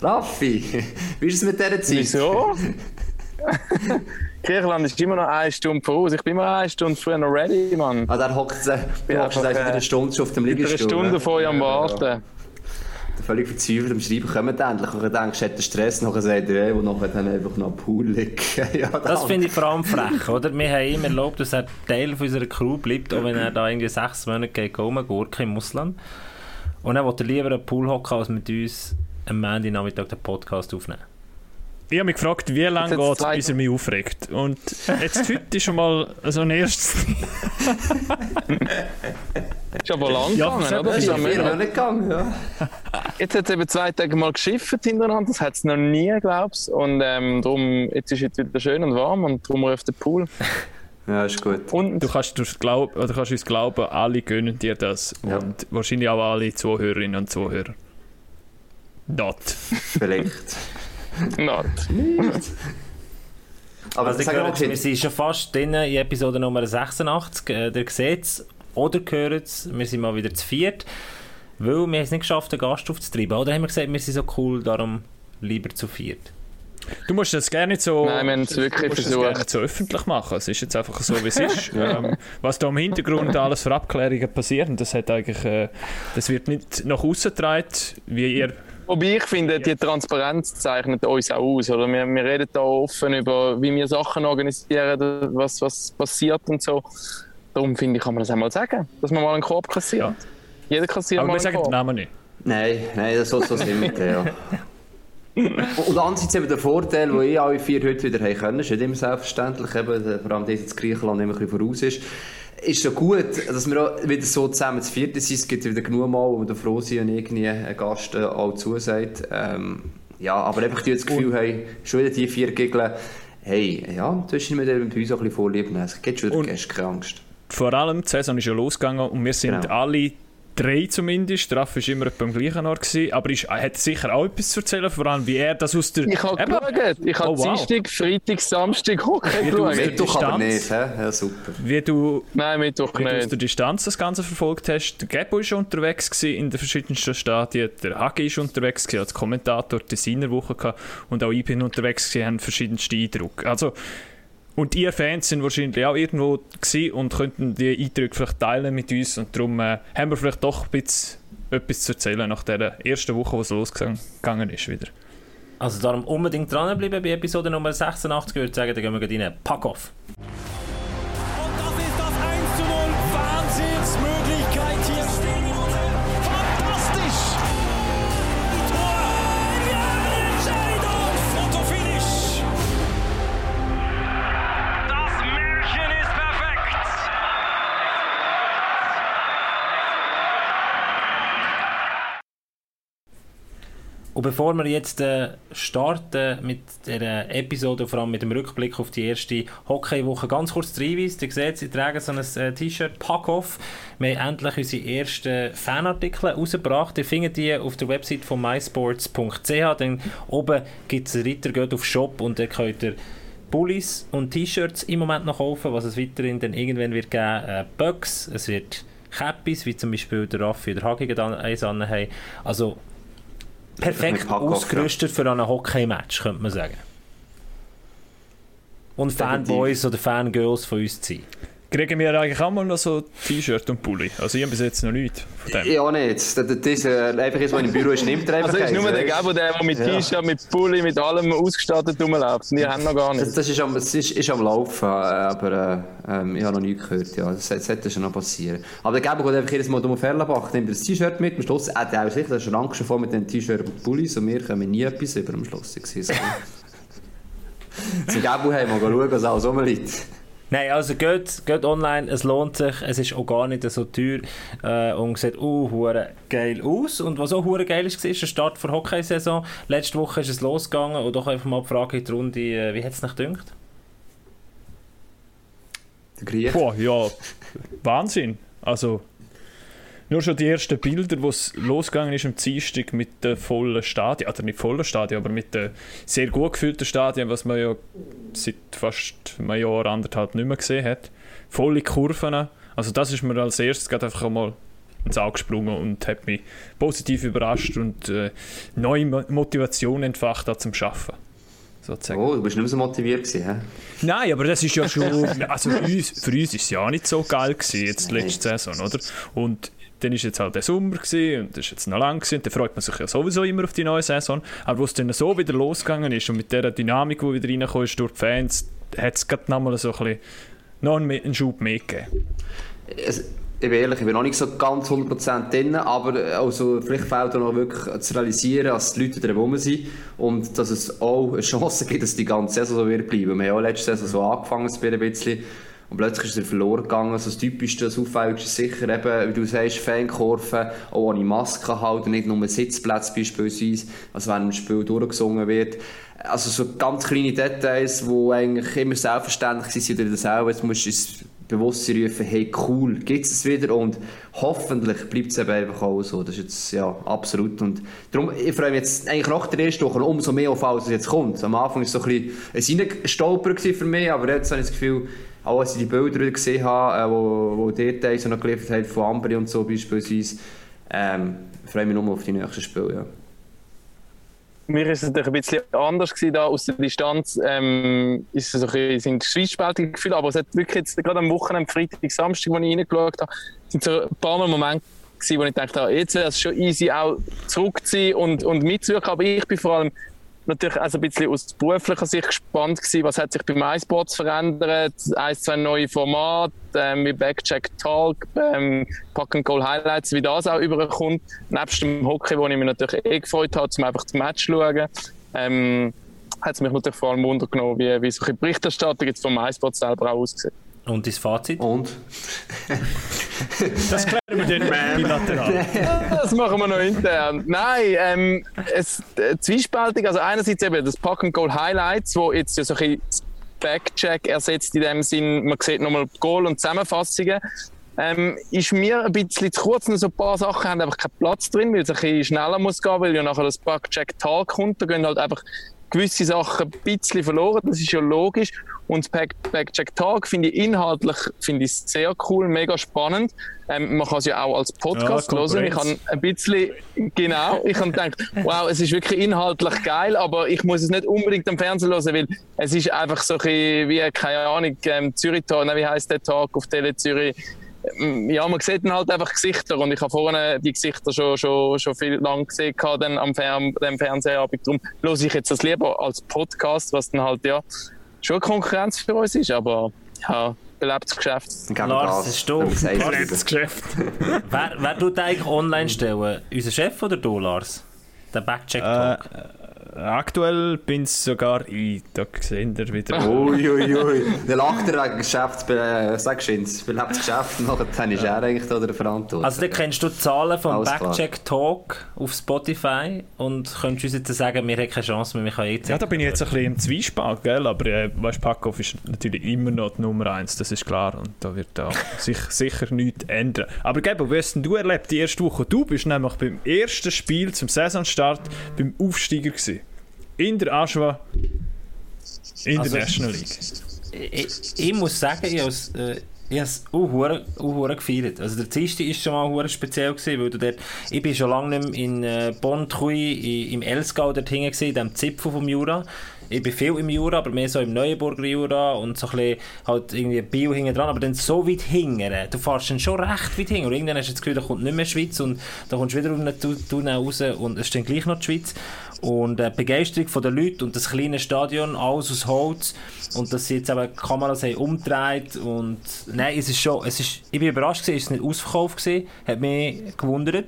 Raffi, wie ist es mit dieser Zeit? Wieso? Griechenland ist immer noch eine Stunde voraus. Ich bin immer eine Stunde früher noch ready, Mann. Ah, der hockt äh, Ja, einfach, wieder eine Stunde schon auf dem Liegestuhl. eine Stunde ne? vor euch am Ja, ja. Warten. Völlig verzweifelt am Schreiben, kommt endlich. Und denkst du, hat Stress, nachher sagt er, ey, und nachher dann einfach noch am Pool liegen. ja, Das finde ich vor allem frech, oder? Wir haben ihm erlaubt, dass er Teil von unserer Crew bleibt, auch wenn er da irgendwie sechs Monate geht, rumgurken im Ausland. Und dann will er lieber einen Pool hocken, als mit uns am Montag den Podcast aufnehmen. Ich habe mich gefragt, wie lange geht es, bis er mich aufregt. Und jetzt heute ist schon mal so ein erstes. Ist aber lang Ja, gegangen, oder? Ist ist ja. Monate gegangen, ja. Jetzt hat es eben zwei Tage mal geschifft hintereinander. Das hat es noch nie, glaubst Und ähm, darum, jetzt ist es wieder schön und warm und darum ruft der Pool. Ja, ist gut. Und Du kannst, uns glaub, oder kannst uns glauben, alle gönnen dir das. Ja. Und wahrscheinlich auch alle Zuhörerinnen und Zuhörer. Dort. Vielleicht. not. Aber Also, sag ihr mal, hört, wir sind schon fast drin in Episode Nummer 86. Äh, ihr seht es oder hört es, wir sind mal wieder zu viert. Weil wir haben es nicht geschafft, einen Gast aufzutreiben. Oder haben wir gesagt, wir sind so cool, darum lieber zu viert. Du musst das gerne nicht so. Nein, wir haben es wirklich versucht. so öffentlich machen. Es ist jetzt einfach so, wie es ist. ähm, was da im Hintergrund alles für Abklärungen passieren, das hat eigentlich, äh, das wird nicht nach außen getragen, wie ihr. Wobei ich finde, die Transparenz zeichnet uns auch aus. Oder? Wir, wir reden da offen über, wie wir Sachen organisieren, was, was passiert und so. Darum finde ich, kann man das einmal sagen, dass man mal einen Korb kassiert. Ja. Jeder kassiert Aber mal wir einen sagen den Korb. Namen nicht. Nein, nein, das soll so sein mit ja. Und andererseits eben der Vorteil, den ich alle vier heute wieder haben können, ist nicht immer selbstverständlich, eben, vor allem das jetzt Griechenland immer ein bisschen voraus ist, ist schon gut, dass wir auch wieder so zusammen zu viert sind. Es gibt wieder genug Mal, wo froh sind und irgendwie ein Gast äh, auch zusagt. Ähm, ja, aber einfach die das Gefühl haben, schon wieder die vier Giggeln, hey, ja, mit dem bei uns auch ein bisschen Vorlieb nehmen. Es geht schon wieder keine Angst. Vor allem, die Saison ist ja losgegangen und wir sind Genau. alle drei zumindest. Der Raff war immer am gleichen Ort. Gewesen, aber ist, er hat sicher auch etwas zu erzählen, vor allem wie er das aus der. Ich habe geschaut. Ich habe Oh, wow. Dienstag, Freitag, Samstag Hockey Wie du- geschaut. Mittwoch aber nicht, Distanz. hä? Ja, super. wie du Nein, Mittwoch wie du aus nicht. der Distanz das Ganze verfolgt hast. Der Gebo war schon unterwegs gewesen in den verschiedensten Stadien. Der Hagi war unterwegs gewesen als Kommentator, die Designerwoche gehabt. und auch ich bin unterwegs gewesen, haben verschiedenste Eindrücke. Also, und ihr Fans sind wahrscheinlich auch irgendwo und könnten die Eindrücke vielleicht teilen mit uns und darum äh, haben wir vielleicht doch ein bisschen etwas zu erzählen nach der ersten Woche, wo es losgegangen ist wieder. Also darum unbedingt dranbleiben bei Episode Nummer 86. Ich würde sagen, da gehen wir gleich rein. Pack off! Und bevor wir jetzt äh, starten mit der Episode, vor allem mit dem Rückblick auf die erste Hockeywoche, ganz kurz der Hinweis, ihr seht, sie tragen so ein äh, T-Shirt, Pack Off. Wir haben endlich unsere ersten Fanartikel rausgebracht. Ihr findet die auf der Website von mysports.ch. Dann oben gibt es einen Reiter, geht auf Shop und dann könnt ihr Pullis und T-Shirts im Moment noch kaufen, was es weiterhin dann irgendwann wird geben. Äh, Bugs, es wird Cappies, wie zum Beispiel der Raffi oder Hagi dann eins anhaben. Also perfekt ausgerüstet für ein Hockey-Match, könnte man sagen. Und Definitiv. Fanboys oder Fangirls von uns zu sein. Kriegen wir eigentlich auch mal noch so T-Shirt und Pulli? Also ich habe bis jetzt noch nichts von dem. Ja, nicht. Das, das ist äh, einfach jetzt, was im Büro ist, nimmt er einfach Also ist nur der? Gabo, der, der mit Ja. T-Shirt, mit Pulli, mit allem ausgestattet rumläuft. Wir haben noch gar Das, nicht. das ist, am, das ist, ist am Laufen, äh, aber äh, ähm, ich habe noch nichts gehört. Ja. Das, das sollte schon noch passieren. Aber der Gabo geht einfach jedes Mal um Ferlenbach, nimmt das T-Shirt mit. Am Schluss hat er auch sicher den Schrank schon voll mit den T-Shirt und Pullis und wir kommen nie etwas über am Schluss. Zum Gabo haben wir schauen, was alles rumliegt. Nein, also geht, geht online, es lohnt sich, es ist auch gar nicht so teuer äh, und sieht uh, hure geil aus. Und was auch hure geil ist, war der Start der Hockeysaison. Letzte Woche ist es losgegangen und doch einfach mal die Frage in die Runde, äh, wie hat es nicht gedacht? Boah, ja, Wahnsinn. Also, nur schon die ersten Bilder, wo es losgegangen ist am Dienstag mit den vollen Stadien, oder nicht vollen Stadien, aber mit den sehr gut gefüllten Stadien, was man ja seit fast einem Jahr, anderthalb nicht mehr gesehen hat. Volle Kurven. Also das ist mir als erstes gerade einfach einmal ins Auge gesprungen und hat mich positiv überrascht und äh, neue Motivation entfacht zum Arbeiten. Sozusagen. Oh, du bist nicht mehr so motiviert gewesen, hä? Nein, aber das ist ja schon, also für uns, für uns ist es ja auch nicht so geil gewesen, jetzt letzte Saison, oder? Und dann ist jetzt halt der Sommer und das ist jetzt noch lang und dann freut man sich ja sowieso immer auf die neue Saison. Aber wo es dann so wieder losgegangen ist und mit der Dynamik, die wieder reingekommen ist durch die Fans, hat es gerade nochmal so ein bisschen noch einen Schub mehr gegeben. Es ich bin ehrlich, ich bin noch nicht so ganz 100% drin, aber also, vielleicht fehlt auch noch wirklich zu realisieren, dass die Leute drumherum sind und dass es auch eine Chance gibt, dass die ganze Saison so wird bleiben. Wir haben auch letzte Saison so angefangen ein bisschen und plötzlich ist er verloren gegangen. Also das Typischste, das Auffälligste ist sicher eben, wie du sagst, Fankurven, auch ohne Maske halten, nicht nur Sitzplätze beispielsweise, also wenn ein Spiel durchgesungen wird. Also so ganz kleine Details, die eigentlich immer selbstverständlich sind, oder das auch, jetzt musst du es bewusst rufen, hey cool, gibt es wieder und hoffentlich bleibt es eben einfach auch so. Das ist jetzt, ja, absolut. Und darum, ich freue mich jetzt eigentlich nach der ersten Woche umso mehr auf alles, was jetzt kommt. Am Anfang war es so ein bisschen ein für mich, aber jetzt habe ich das Gefühl, auch als ich die Bilder gesehen habe, äh, wo, wo Details noch geliefert haben von Ambri und so beispielsweise, ähm, freue mich nur auf die nächsten Spiele, ja. Mir ist es ein bisschen anders gewesen, da aus der Distanz, ähm, ist es ein sind zwiespältige Gefühle, aber es hat wirklich jetzt, gerade am Wochenende, Freitag, Samstag, als ich reingeschaut habe, sind so ein paar Momente gewesen, wo ich dachte, jetzt wäre es schon easy auch zurückzuziehen und, und mitzuwirken, aber ich bin vor allem natürlich also ein bisschen aus beruflicher Sicht gespannt gewesen, was hat sich beim iSports verändert, ein, zwei neue Formate, ähm, wie Backcheck Talk, ähm, Pack and Goal Highlights, wie das auch überkommt, nebst dem Hockey, wo ich mich natürlich eh gefreut habe, um einfach das Match zu schauen. Ähm, hat es mich natürlich vor allem wundern wie, wie solche Berichterstattung jetzt vom iSports selber auch aussieht. Und das Fazit? Und? das klären wir dann bilateral. das machen wir noch intern. Nein, ähm, es, äh, zwiespältig. Also einerseits eben das Pack and Goal Highlights, wo jetzt ja so ein Backcheck ersetzt in dem Sinn, man sieht nochmal Goal und Zusammenfassungen. Ähm, ist mir ein bisschen zu kurz, so ein paar Sachen haben einfach keinen Platz drin, weil es ein bisschen schneller muss gehen, weil ja nachher das Backcheck Tag kommt, da gehen halt einfach gewisse Sachen ein bisschen verloren, das ist ja logisch. Und Back, Backcheck Talk finde ich inhaltlich finde ich sehr cool, mega spannend. Ähm, man kann es ja auch als Podcast ja, hören. Ich habe ein bisschen, genau, ich habe gedacht, wow, es ist wirklich inhaltlich geil, aber ich muss es nicht unbedingt am Fernsehen hören, weil es ist einfach so ein bisschen wie, keine Ahnung, ähm, Zürich Talk, wie heißt der Talk auf Tele Zürich? Ähm, ja, man sieht dann halt einfach Gesichter und ich habe vorne die Gesichter schon, schon, schon viel lang gesehen dann am Fern dem Fernsehabend. Darum höre ich jetzt das lieber als Podcast, was dann halt ja schon eine Konkurrenz für uns ist, aber ja, belebtes Geschäft. Lars, ist du. Belebtes Geschäft. wer, wer tut eigentlich online stellen? Unser Chef oder du, Lars? Der Backcheck-Talk? Äh, Aktuell bin es sogar ich. Da sehen wir wieder. Uiuiui. Ui, ui. Dann lacht er wegen Geschäft, äh, sagst du ins belebtes Geschäft, und dann ist er eigentlich da der Verantwortung. Also dann kennst du die Zahlen vom Backcheck Talk auf Spotify und könntest uns jetzt sagen, wir haben keine Chance mehr, wir können jetzt... Ja, da bin ich jetzt ein bisschen im Zwiespalt, gell? aber äh, weißt, Packoff ist natürlich immer noch die Nummer eins, das ist klar und da wird da sich sicher nichts ändern. Aber Gabo, wie hast du erlebt die erste Woche? Du bist nämlich beim ersten Spiel zum Saisonstart beim Aufsteiger gewesen in der Aschwa International also, League. Ich, ich, muss sagen, ich habe es äh, auch gefeiert. Also der Dienstag war schon mal speziell, gewesen, weil du dort, ich bin schon lange nicht mehr in äh, Bonn, im Elsgau dort hinten in dem Zipfel vom Jura ich bin viel im Jura, aber mehr so im Neuenburger Jura und so ein bisschen halt irgendwie Bio hinten dran, aber dann so weit hinten, du fährst dann schon recht weit hinten und irgendwann hast du das Gefühl, da kommt nicht mehr Schweiz und da kommst du wieder auf den Tunnel raus und es ist dann gleich noch die Schweiz. Und äh, die Begeisterung der Leute und das kleine Stadion, alles aus Holz und dass sie jetzt eben Kameras haben umgedreht und nein, es ist schon, es ist, ich bin überrascht gewesen, es ist nicht ausverkauft gewesen, hat mich gewundert,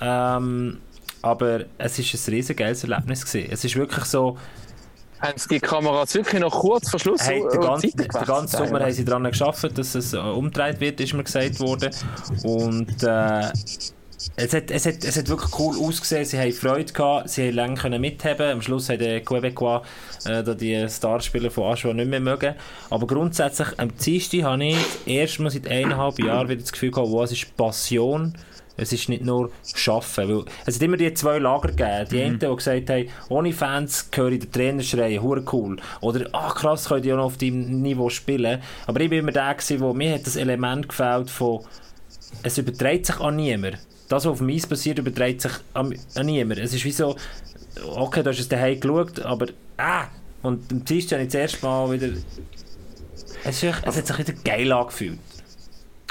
ähm, aber es ist ein riesen geiles Erlebnis gewesen. Es ist wirklich so, haben sie die Kameras wirklich noch kurz vor Schluss hey, den, ganzen, den ganzen Sommer haben sie daran geschafft, dass es äh, umgedreht wird, ist mir gesagt worden. Und äh, es hat, es, hat, es hat wirklich cool ausgesehen, sie haben Freude gehabt, sie haben lange können mithaben Am Schluss hat der Quebecois äh, die Starspieler von Aschua nicht mehr mögen. Aber grundsätzlich, am Dienstag habe ich erst mal seit eineinhalb Jahren wieder das Gefühl gehabt, wow, es ist Passion es ist nicht nur Schaffen. Weil es hat immer die zwei Lager gegeben. Die mhm. einen, die gesagt haben, ohne Fans höre ich den Trainer schreien, hure cool. Oder, ach krass, könnt ihr ja noch auf deinem Niveau spielen. Aber ich war immer der, gewesen, wo mir hat das Element gefällt von es überträgt sich an niemand. Das, was auf dem Eis passiert, überträgt sich an, an niemand. Es ist wie so, okay, du hast es daheim geschaut, aber ah! Und am Dienstag habe ich das erste Mal wieder... Es, ist, es hat sich wieder geil angefühlt.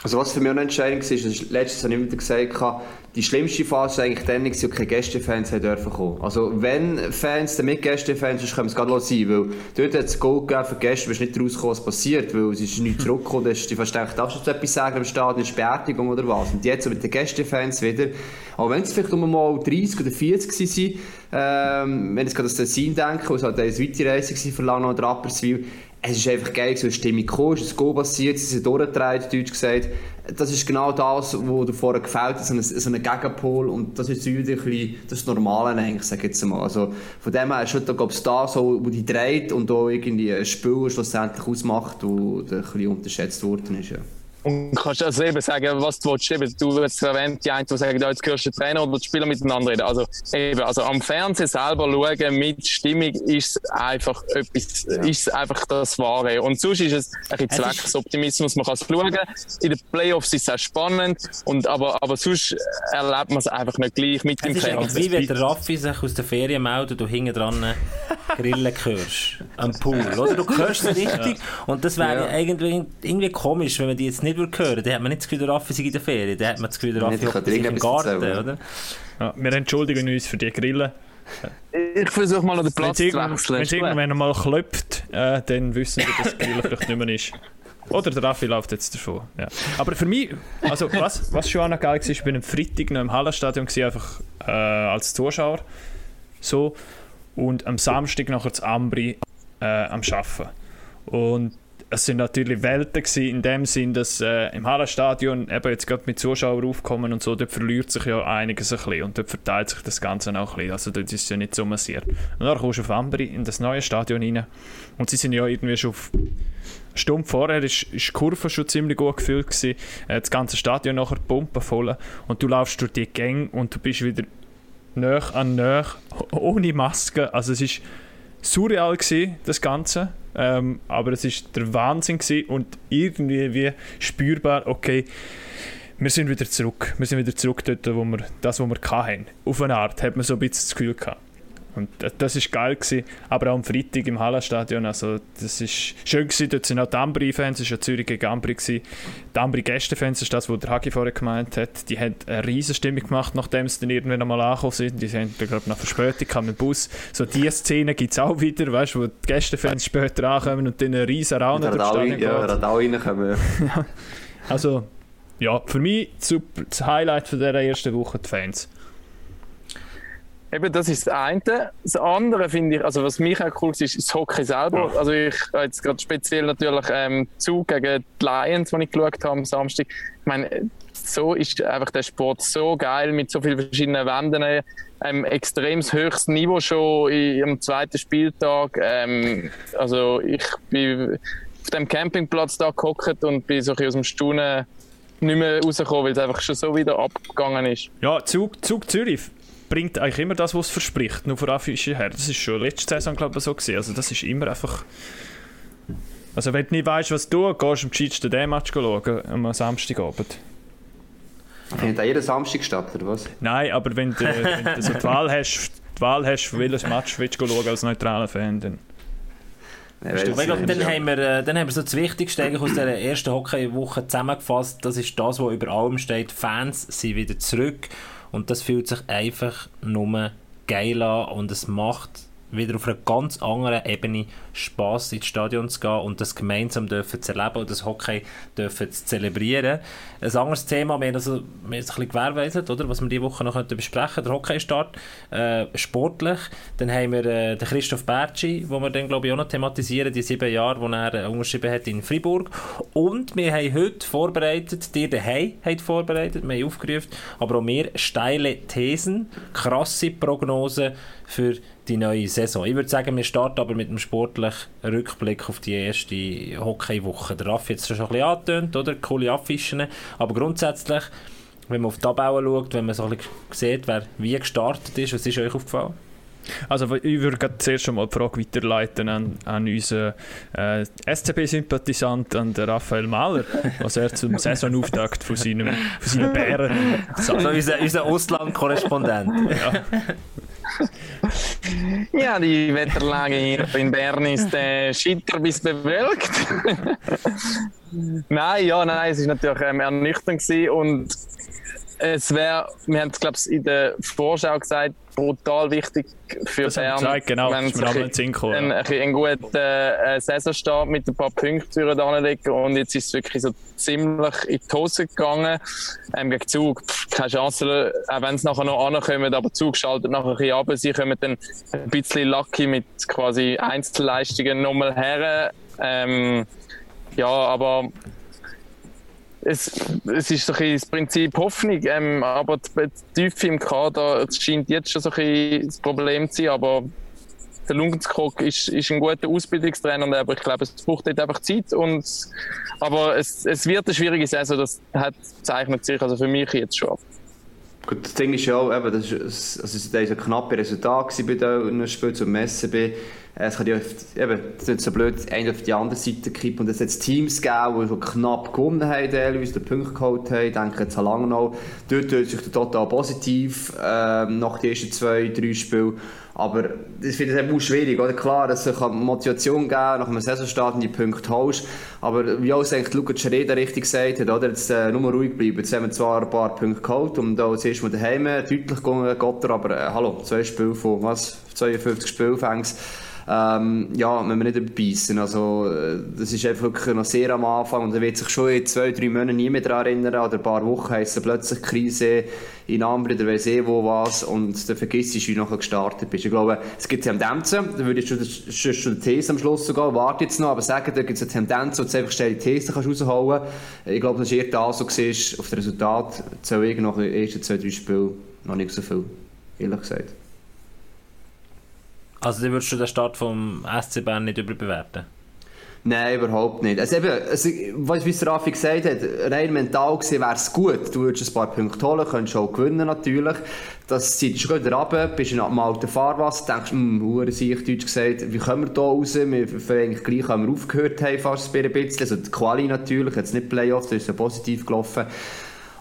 Also was für mich auch eine Entscheidung war, ist, letztes habe ich wieder gesagt, die schlimmste Phase war eigentlich dann, als keine Gästefans dürfen kommen. Also wenn Fans, dann mit Gästefans, sonst können es gerade sein, weil dort hat es Goal gegeben für Gäste, du bist nicht rausgekommen, was passiert, weil es ist nicht zurückgekommen, da ist die fast gedacht, darfst du etwas sagen im Stadion, ist Beerdigung oder was? Und jetzt mit den Gästefans wieder, auch wenn es vielleicht nur mal 30 oder 40 waren, ähm, wenn ich gerade an das Tessin denke, es halt eine Weiterreise war für Langnau oder Rapperswil, es ist einfach geil, so eine Stimmung gekommen, es ist ein Goal passiert, sie sind durchgedreht, deutsch gesagt. Das ist genau das, was dir vorher gefällt so ein, so ein Gegenpol. Und das ist wieder ein das Normale eigentlich, sag ich jetzt mal. Also, von dem her ist schon, glaube ich, da so, wo die dreht und auch irgendwie ein Spiel schlussendlich ausmacht, wo ein bisschen unterschätzt worden ist. Ja. Und kannst also eben sagen, was du willst. Eben, du hast erwähnt, die einen, die sagen, ja, jetzt hörst du Trainer oder die Spieler miteinander reden. Also, eben, also am Fernsehen selber schauen mit Stimmung ist einfach etwas, ist einfach das Wahre. Und sonst ist es ein bisschen Zwecksoptimismus. Man kann es schauen. In den Playoffs ist es auch spannend. Und, aber, aber sonst erlebt man es einfach nicht gleich mit dem Fernsehen. wie wenn der Raffi sich aus der Ferien meldet du hinten dran Grillen hörst. Am Pool, oder? Du hörst es richtig. Und das wäre Ja. irgendwie, irgendwie komisch, wenn man die jetzt nicht würde hören. Dann hat man nicht das Gefühl, der Raffi sei in der Ferien. Dann hat man das Gefühl, der Raffi Nicht, hockt im Garten, oder? Ja, wir entschuldigen uns für die Grille. Ich versuche mal noch den Wenn Platz es zu wechseln. wenn's irgendwann mal klopft, äh, dann wissen wir, dass Grille vielleicht nicht mehr ist. Oder der Raffi läuft jetzt davon. Ja. Aber für mich, also was, was schon auch noch geil war, ich bin am Freitag noch im Hallenstadion, gewesen, einfach äh, als Zuschauer. So. Und am Samstag nachher zu Ambri äh, am Arbeiten. Und es sind natürlich Welten gewesen, in dem Sinn, dass äh, im Hallenstadion eben jetzt gerade mit Zuschauern aufkommen und so, dort verliert sich ja einiges ein bisschen und dort verteilt sich das Ganze auch ein bisschen. Also dort ist es ja nicht so massiert. Und dann kommst du auf Ambri in das neue Stadion rein und sie sind ja irgendwie schon auf Stumpf vorher ist, ist die Kurve schon ziemlich gut gefüllt gewesen. Äh, Das ganze Stadion nachher pumpenvoll und du laufst durch die Gänge und du bist wieder näher an näher, ohne Maske. Also es ist surreal gewesen, das Ganze. Ähm, aber es ist der Wahnsinn gewesen und irgendwie wie spürbar, okay, wir sind wieder zurück. Wir sind wieder zurück dort, wo wir das, was wir hatten. Auf eine Art hat man so ein bisschen das Gefühl gehabt. Und das- ist geil gewesen. Aber auch am Freitag im Hallenstadion, also das ist schön gewesen. Dort sind auch die Ambri-Fans, es war ja Zürich gegen Ambri gewesen. Die Ambri-Gäste-Fans, das ist das, was der Hagi vorher gemeint hat, die haben eine riesen Stimmung gemacht, nachdem sie dann irgendwann einmal angekommen sind. Die haben, glaube ich, noch Verspätung mit dem Bus. So diese Szene gibt es auch wieder, weißt wo die Gäste-Fans später ankommen und dann einen riesen Raun durch Stadion ja, alle reinkommen. Also, ja, für mich das Highlight von dieser ersten Woche die Fans. Eben, das ist das eine. Das andere finde ich, also was mich auch cool ist, ist das Hockey selber. Also ich habe jetzt gerade speziell natürlich ähm, Zug gegen die Lions, die ich geschaut habe am Samstag. Ich meine, so ist einfach der Sport so geil mit so vielen verschiedenen Wänden. Ähm, extrem höchstes Niveau schon am zweiten Spieltag. Ähm, also ich bin auf dem Campingplatz da gehockt und bin so ein bisschen aus dem Staunen nicht mehr rausgekommen, weil es einfach schon so wieder abgegangen ist. Ja, Zug, Zug Zürich bringt eigentlich immer das, was es verspricht, nur von Anfischen her. Das ist schon letzte Saison, glaube ich, so gewesen. Also das ist immer einfach... Also wenn du nicht weißt, was du tust, gehst du am gescheitsten den Match schauen, am Samstagabend. Findet auch jeden Samstag statt, oder was? Nein, aber wenn du, wenn du so die Wahl hast, die Wahl hast, für welches Match willst du schauen als neutraler Fan, dann... Ich weil- glaube, dann, haben wir, äh, dann haben wir so das Wichtigste eigentlich aus dieser ersten Hockeywoche zusammengefasst. Das ist das, was über allem steht. Fans sind wieder zurück und das fühlt sich einfach nur geil an und es macht wieder auf einer ganz anderen Ebene Spaß ins Stadion zu gehen und das gemeinsam dürfen zu erleben und das Hockey dürfen zu zelebrieren. Ein anderes Thema, wir haben, also, wir haben es ein bisschen oder, was wir diese Woche noch könnten besprechen der Hockeystart, äh, sportlich. Dann haben wir äh, den Christoph Bertschi, wo wir dann glaube ich auch noch thematisieren, die sieben Jahre, die er äh, unterschrieben hat in Freiburg. Und wir haben heute vorbereitet, dir daheim habt vorbereitet, wir haben aufgerufen, aber auch wir steile Thesen, krasse Prognosen für die neue Saison. Ich würde sagen, wir starten aber mit einem sportlichen Rückblick auf die erste Hockeywoche. Der Raffi hat es schon ein bisschen angetönt, oder? Coole Affischen. Aber grundsätzlich, wenn man auf die Tabelle schaut, wenn man so ein bisschen sieht, wer wie gestartet ist, was ist euch aufgefallen? Also ich würde gerade zuerst schon mal die Frage weiterleiten an, an unseren äh, SCB-Sympathisant, an den Raphael Mahler, was er zum Saisonauftakt von, seinem, von seinen Bären sagt. Also unser, unser Ausland-Korrespondent. Ja, die Wetterlage hier in Bern ist äh, schitter bis bewölkt. nein, ja, nein, es ist natürlich ähm, ernüchternd gewesen und es wäre, wir haben es glaube ich in der Vorschau gesagt, brutal wichtig für Das Bern, gesagt, genau, wenn sie auch mal in den Sinn gekommen, einen, ja. ein, einen guten äh, Saisonstart mit ein paar Punkten anlegen und jetzt ist es wirklich so ziemlich in die Hose gegangen. Ähm, gegen Zug, pff, keine Chance, auch wenn sie nachher noch ankommen, aber Zug schaltet nachher ein bisschen ab. Sie kommen dann ein bisschen lucky mit quasi Einzelleistungen nochmal her. Ähm, ja, aber es, es ist so ein das Prinzip Hoffnung, ähm, aber die, Tiefe im Kader scheint jetzt schon so ein das Problem zu sein, aber der Lungenskog ist, ist ein guter Ausbildungstrainer, aber ich glaube, es braucht dort einfach Zeit. Und, aber es, es wird eine schwierige Saison, das hat, zeichnet sich also für mich jetzt schon ab. Gut, das Ding ist ja auch, eben, das ist, also es war ein knappes Resultat bei den Spielen zum SCB. Es kann ja oft, eben, ist nicht so blöd, eine auf die andere Seite kippen. Und es hat Teams gegeben, die schon knapp gewonnen haben, teilweise den Punkt geholt haben. Ich denke jetzt an Langnau. Dort tut sich total positiv ähm, nach den ersten zwei, drei Spielen. Aber ich finde eben auch schwierig, oder? Klar, dass es kann Motivation geben nach einem Saisonstart und die Punkte holst. Aber wie auch eigentlich Lukas Schreda richtig gesagt hat, oder? Jetzt äh, nur ruhig bleiben. Jetzt haben wir zwar ein paar Punkte geholt und da jetzt erst mal daheim deutlich gegangen, Gotter, aber äh, hallo, zwei Spiele von, was, 52 Spielfängs. Ähm, ja, müssen wir nicht überbeissen. Also, äh, das ist einfach wirklich noch sehr am Anfang und er wird sich schon in zwei, drei Monaten nie mehr daran erinnern. Oder ein paar Wochen heisst es plötzlich Krise in Ambri, der weiss eh wo was und dann vergisst du, wie du gestartet bist. Ich glaube, es gibt Tendenzen, da würde ich schon, schon, schon die These am Schluss sogar, warte jetzt noch, aber sagen, da gibt es eine Tendenz, wo du einfach schnell die These kannst rausholen kannst. Ich glaube, das ist eher da so siehst, auf das Resultat, zähle ich nach den ersten zwei, drei Spielen noch nicht so viel, ehrlich gesagt. Also, würdest du den Start vom SC Bern nicht überbewerten? Nein, überhaupt nicht. Also eben, also, wie es Rafi gesagt hat, rein mental gesehen wäre es gut. Du würdest ein paar Punkte holen, könntest auch gewinnen natürlich. Das zieht dich wieder runter, bist in einem alten Fahrwasser, denkst, hm, hure sich Deutsch gesagt, wie kommen wir da raus? Wir eigentlich gleich, haben wir aufgehört haben, fast ein bisschen. Also die Quali natürlich, jetzt nicht Playoffs, das ist ja positiv gelaufen.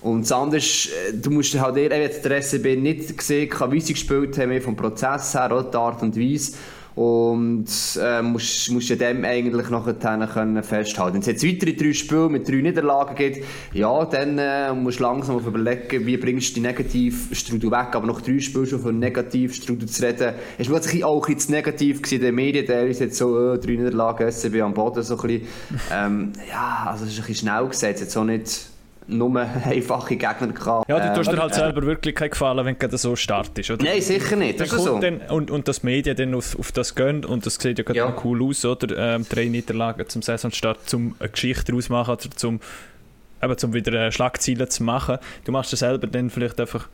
Und das andere ist, äh, du musst halt eher, jetzt der SCB nicht gesehen, wie sie gespielt haben, vom Prozess her, oder die Art und Weise. Und äh, musst, musst ja dem eigentlich nachher können festhalten. Wenn es jetzt weitere drei Spiele mit drei Niederlagen gibt, ja, dann äh, musst du langsam auf überlegen, wie bringst du die Negativstrudel weg. Aber nach drei Spielen schon von Negativstrudel zu reden, ist plötzlich auch ein bisschen zu negativ in den Medien. Der ist jetzt so, äh, drei Niederlagen, SCB am Boden, so ein bisschen. Ähm, ja, also es ist ein bisschen schnell gesagt, jetzt auch nicht nur einfache Gegner gehabt. Ja, du tust Ähm, dir halt selber wirklich keinen Gefallen, wenn du so startest, oder? Nein, sicher nicht, das ist so. dann, und, und das Medien dann auf, auf das gehen und das sieht ja gerade Ja. cool aus, oder? Ähm, drei Niederlagen zum Saisonstart, zum eine Geschichte daraus machen oder zum, eben, zum wieder äh, Schlagziele zu machen. Du machst das selber dann vielleicht einfach,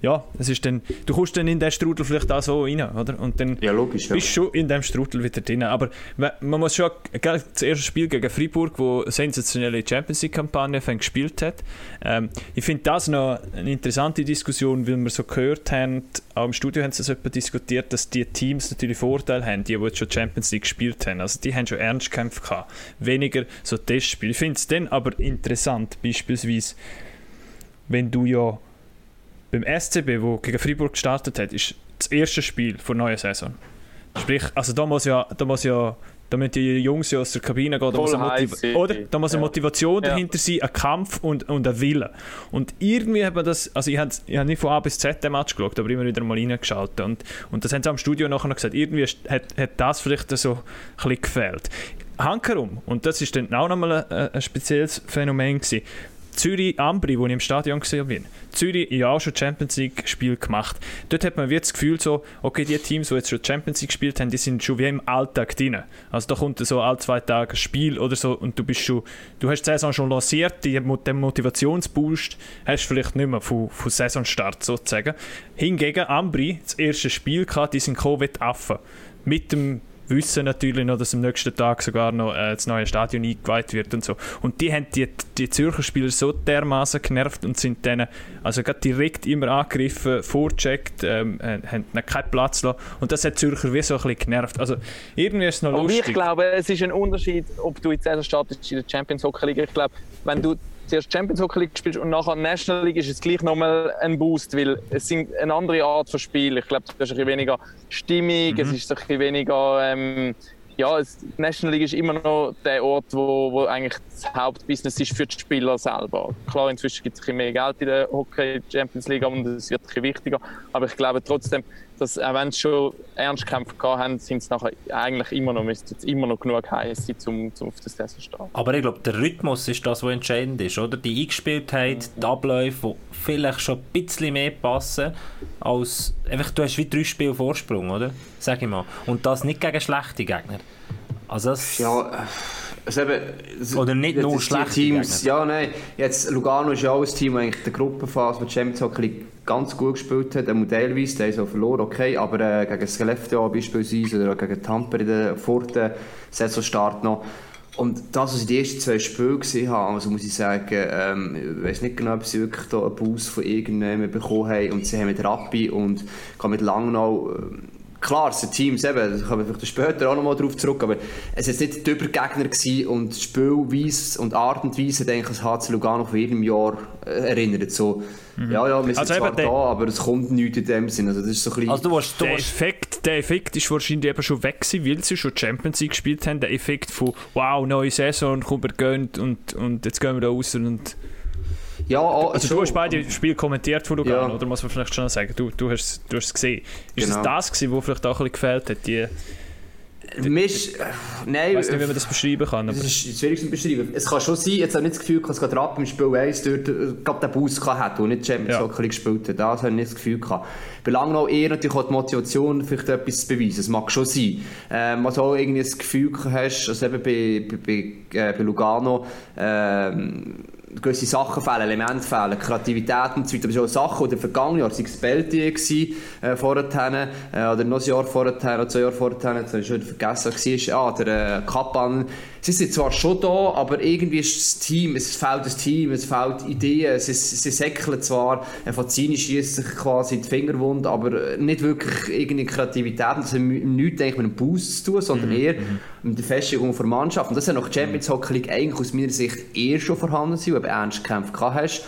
ja, es ist dann, du kommst dann in den Strudel vielleicht auch so rein, oder? Und dann Ja, logisch, ja. bist du schon in dem Strudel wieder drin. Aber man muss schon, gell, das erste Spiel gegen Freiburg, wo eine sensationelle Champions League-Kampagne gespielt hat, ähm, ich finde das noch eine interessante Diskussion, weil wir so gehört haben, auch im Studio haben sie das etwa diskutiert, dass die Teams natürlich Vorteile haben, die, die jetzt schon Champions League gespielt haben. Also die haben schon Ernstkämpfe gehabt. Weniger so Testspiele. Ich finde es dann aber interessant, beispielsweise, wenn du ja beim SCB, wo gegen Freiburg gestartet hat, ist das erste Spiel der neuen Saison. Sprich, also da muss ja, da muss ja, da müssen die Jungs ja aus der Kabine gehen, da Voll muss, eine, oder? Da muss eine Ja. Motivation Ja. dahinter sein, ein Kampf und, und ein Wille. Und irgendwie hat man das, also ich habe ich hab nicht von A bis Z den Match geschaut, aber immer wieder mal reingeschaltet und, und das haben sie am Studio nachher noch gesagt, irgendwie hat, hat das vielleicht so ein bisschen gefehlt. Hankerum, und das ist dann auch nochmal ein, ein spezielles Phänomen gewesen, Zürich Ambri, wo ich im Stadion gesehen bin. Zürich ja auch schon Champions League Spiel gemacht. Dort hat man das Gefühl so, okay, die Teams, die jetzt schon Champions League gespielt haben, die sind schon wie im Alltag drin. Also da kommt so alle zwei Tage ein Spiel oder so und du bist schon, du hast die Saison schon lanciert, den Motivationsboost hast du vielleicht nicht mehr von, von Saisonstart sozusagen. Hingegen Ambri, das erste Spiel gehabt, die sind gekommen wie die Affen. Mit dem wissen natürlich noch, dass am nächsten Tag sogar noch äh, das neue Stadion eingeweiht wird und so. Und die haben die, die Zürcher Spieler so dermaßen genervt und sind dann also gerade direkt immer angegriffen, vorgecheckt, ähm, äh, haben keinen Platz lassen. Und das hat Zürcher wie so ein bisschen genervt. Also irgendwie ist es noch lustig. ich glaube, es ist ein Unterschied, ob du jetzt Saison startest in der Champions Hockey League. Ich glaube, wenn du zuerst Champions Hockey League spielst und nachher National League, ist es gleich nochmal ein Boost, weil es sind eine andere Art von Spiel. Ich glaube, es ist ein bisschen weniger Stimmung, Mhm. es ist ein bisschen weniger... Ähm, ja, es, National League ist immer noch der Ort, wo, wo eigentlich das Hauptbusiness ist für die Spieler selber. Klar, inzwischen gibt es ein bisschen mehr Geld in der Hockey Champions League und es wird ein wichtiger. Aber ich glaube trotzdem, dass auch wenn sie schon Ernstkämpfe gehabt haben, sind es nachher eigentlich immer noch, müsste es immer noch genug heiß sein, um, um auf das Saison zu starten. Aber ich glaube, der Rhythmus ist das, was entscheidend ist, oder? Die Eingespieltheit, die Abläufe, die vielleicht schon ein bisschen mehr passen, als einfach, du hast wie drei Spiele Vorsprung, oder? Sag ich mal. Und das nicht gegen schlechte Gegner. Also das... Ja, äh, also eben, Oder nicht nur schlechte Teams. Ja, nein. Jetzt, Lugano ist ja auch ein Team, das eigentlich in der Gruppenphase mit Champions Hockey ganz gut gespielt hat. Einmal teilweise, der ist auch verloren, okay. Aber äh, gegen Skellefteå beispielsweise oder auch gegen Tamper in der der Saisonstart noch. Und das, was ich die ersten zwei Spiele gesehen habe, also muss ich sagen, ähm, ich weiß nicht genau, ob sie wirklich da einen Boost von irgendjemandem bekommen haben. Und sie haben mit Rappi und mit Langnau ähm, Klar, es sind Teams, eben, da kommen wir vielleicht später auch noch mal drauf zurück, aber es war nicht die Übergegner gewesen und die Spielweise und Art und Weise hat eigentlich das HC Lugano von jedem Jahr äh, erinnert. So, Ja, ja, wir sind Also zwar da, aber es kommt nichts in dem Sinn. Also das ist so ein bisschen... Also du willst, du Der Effekt, der Effekt ist wahrscheinlich eben schon weg gewesen, weil sie schon Champions League gespielt haben. Der Effekt von «Wow, neue Saison, komm, wir gehen und, und jetzt gehen wir da raus». Und ja, auch, also du hast beide Spiele kommentiert von Lugano, Ja. oder muss man vielleicht schon sagen? Du, du, hast, du hast es gesehen. Ist Genau. es das gewesen, was vielleicht auch ein bisschen gefehlt hat? Die, Mir ist, äh, nein, ich weiß nicht, wie man das beschreiben kann. Das Aber ist schwierig zu beschreiben. Es kann schon sein, jetzt habe ich nicht das Gefühl, dass gerade Rapp im Spiel 1 dort äh, gerade den Boost gehabt hat und nicht Champions Ja. Hockey League gespielt hat. Das habe ich nicht das Gefühl gehabt. Bei Langnau eher natürlich auch die Motivation, vielleicht etwas zu beweisen. Das mag schon sein. Ähm, was auch irgendwie das Gefühl gehabt hast, also eben bei, bei, bei, äh, bei Lugano, ähm, gewisse Sachen fehlen, Elemente fehlen, Kreativität und so weiter. Aber schon Sachen, die den vergangenen Jahren, sei es Beltier gewesen, äh, vorher, äh, oder noch ein Jahr vorher, oder zwei Jahre vorher, jetzt habe ich schon vergessen, war, ah, der äh, Kappan, sie sind zwar schon da, aber irgendwie ist das Team, es fehlt das Team, es fehlt Ideen, sie, sie säckeln zwar, äh, Fazzini schießt sich quasi in die Fingerwunde, aber nicht wirklich irgendeine Kreativität, das hat nichts eigentlich mit einem Boost zu tun, sondern eher mit der Festigung der Mannschaft. Und das hat nach der Champions Hockey League eigentlich aus meiner Sicht eher schon vorhanden sein, weil du ernst gekämpft hast,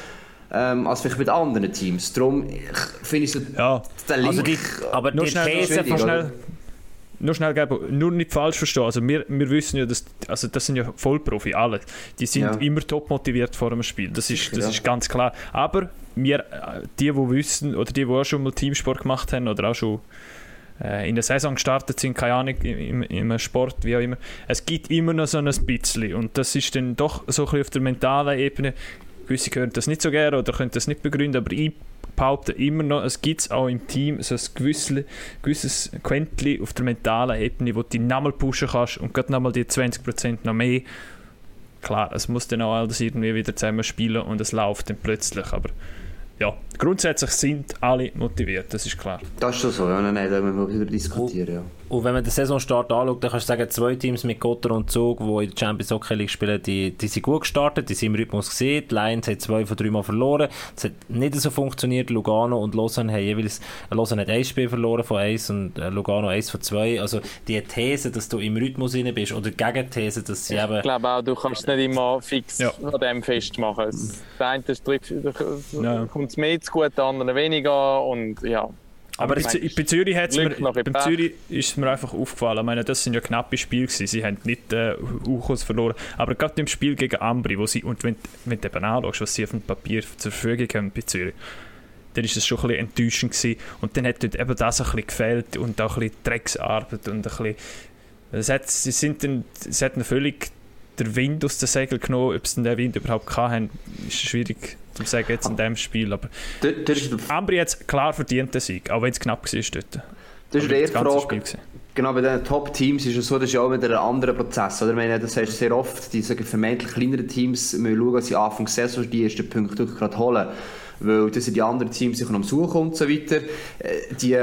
ähm, als vielleicht mit anderen Teams. Darum finde ich so, ja, der Link, Also die, aber nur die These schnell, nur schnell geben, nur nicht falsch verstehen. Also wir, wir wissen ja, dass, also das sind ja Vollprofi, alle. Die sind Ja. immer top motiviert vor einem Spiel. Das ist, das Ja. ist ganz klar. Aber wir, äh, die, die wissen, oder die, die auch schon mal Teamsport gemacht haben oder auch schon äh, in der Saison gestartet sind, keine Ahnung, im, im Sport, wie auch immer. Es gibt immer noch so ein bisschen. Und das ist dann doch so ein bisschen auf der mentalen Ebene. Gewisse hören das nicht so gerne oder können das nicht begründen, aber ich behaupte immer noch, es gibt auch im Team so ein gewisses, gewisses Quäntchen auf der mentalen Ebene, wo du dich nochmal pushen kannst und gerade nochmal die 20% noch mehr. Klar, es muss dann auch alles irgendwie wieder zusammen spielen und es läuft dann plötzlich, aber ja, grundsätzlich sind alle motiviert, das ist klar. das ist schon so, ja, nein, nein, da müssen wir wieder diskutieren, ja. Und wenn man den Saisonstart anschaut, dann kannst du sagen, zwei Teams mit Gotter und Zug, die in der Champions Hockey League spielen, die, die sind gut gestartet, die sind im Rhythmus gesehen. Die Lions haben zwei von drei Mal verloren. Es hat nicht so funktioniert. Lugano und Lausanne haben jeweils, Lausanne hat ein Spiel verloren von eins und äh, Lugano eins von zwei. Also die These, dass du im Rhythmus rein bist, oder die Gegenthese, dass sie eben... Ich glaube auch, du kannst nicht immer fix Ja. an dem festmachen. Es- Der eine Ja. kommt es mehr zu gut, der andere weniger und ja. Aber bei, ich meine, bei Zürich, hat's mir, beim. Zürich ist es mir einfach aufgefallen. Ich meine, das sind ja knappe Spiele gewesen. Sie haben nicht äh, Uchos verloren. Aber gerade im Spiel gegen Ambri, wo sie, und wenn, wenn du eben anschaust, was sie auf dem Papier zur Verfügung haben bei Zürich, dann ist es schon ein bisschen enttäuschend gewesen. Und dann hat dort eben das ein bisschen gefehlt und auch ein bisschen Drecksarbeit und ein bisschen... Es hat, sie sind dann, es hat ihnen völlig der Wind aus den Segeln genommen. Ob sie den Wind überhaupt hatten, ist schwierig zu sagen jetzt in diesem Spiel. Aber dort ist, Ambri hat klar verdient den Sieg, auch wenn es knapp war dort. das ist eher die ganze Frage. Genau, bei den Top-Teams ist es so, das ist ja auch wieder ein anderer Prozess. Oder? Ich meine, das heißt sehr oft, die sagen, vermeintlich kleineren Teams müssen schauen, dass sie Anfang der Saison die ersten Punkte gerade holen. Weil das sind die anderen Teams sicher am Suchen und so weiter. Äh, Die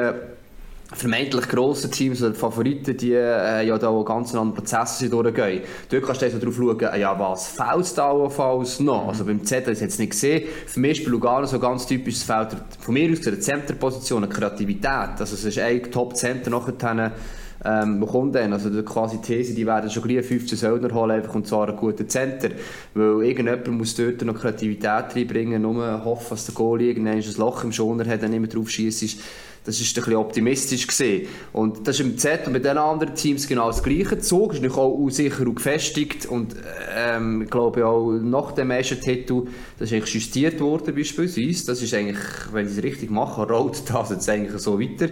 vermeintlich grossen Teams oder Favoriten, die äh, ja da ganz anderen Prozesse durchgehen. Dort kannst du also darauf schauen, äh, ja, was fällt allenfalls noch? Also beim Z habe ich es jetzt nicht gesehen. Für mich ist Lugano so ganz typisch, fehlt von mir aus eine Centerposition, eine Kreativität. Also es ist ein Top-Center nachher ähm, bekommt dann. Also die quasi These, die werden schon gleich 15 Söldner holen einfach, und zwar einen guten Center. Weil irgendjemand muss dort noch Kreativität reinbringen, nur hoffen, dass der Goalie irgendwann ein Loch im Schoner hat, dann nicht mehr drauf schießt. Das ist ein bisschen optimistisch gesehen. Und das ist im Z und bei den anderen Teams genau das Gleiche. Zug ist natürlich auch sicher und gefestigt und ähm, ich glaube auch nach dem ersten Titel, das ist eigentlich justiert worden beispielsweise. Das ist eigentlich, wenn sie es richtig machen, rollt das jetzt eigentlich so weiter.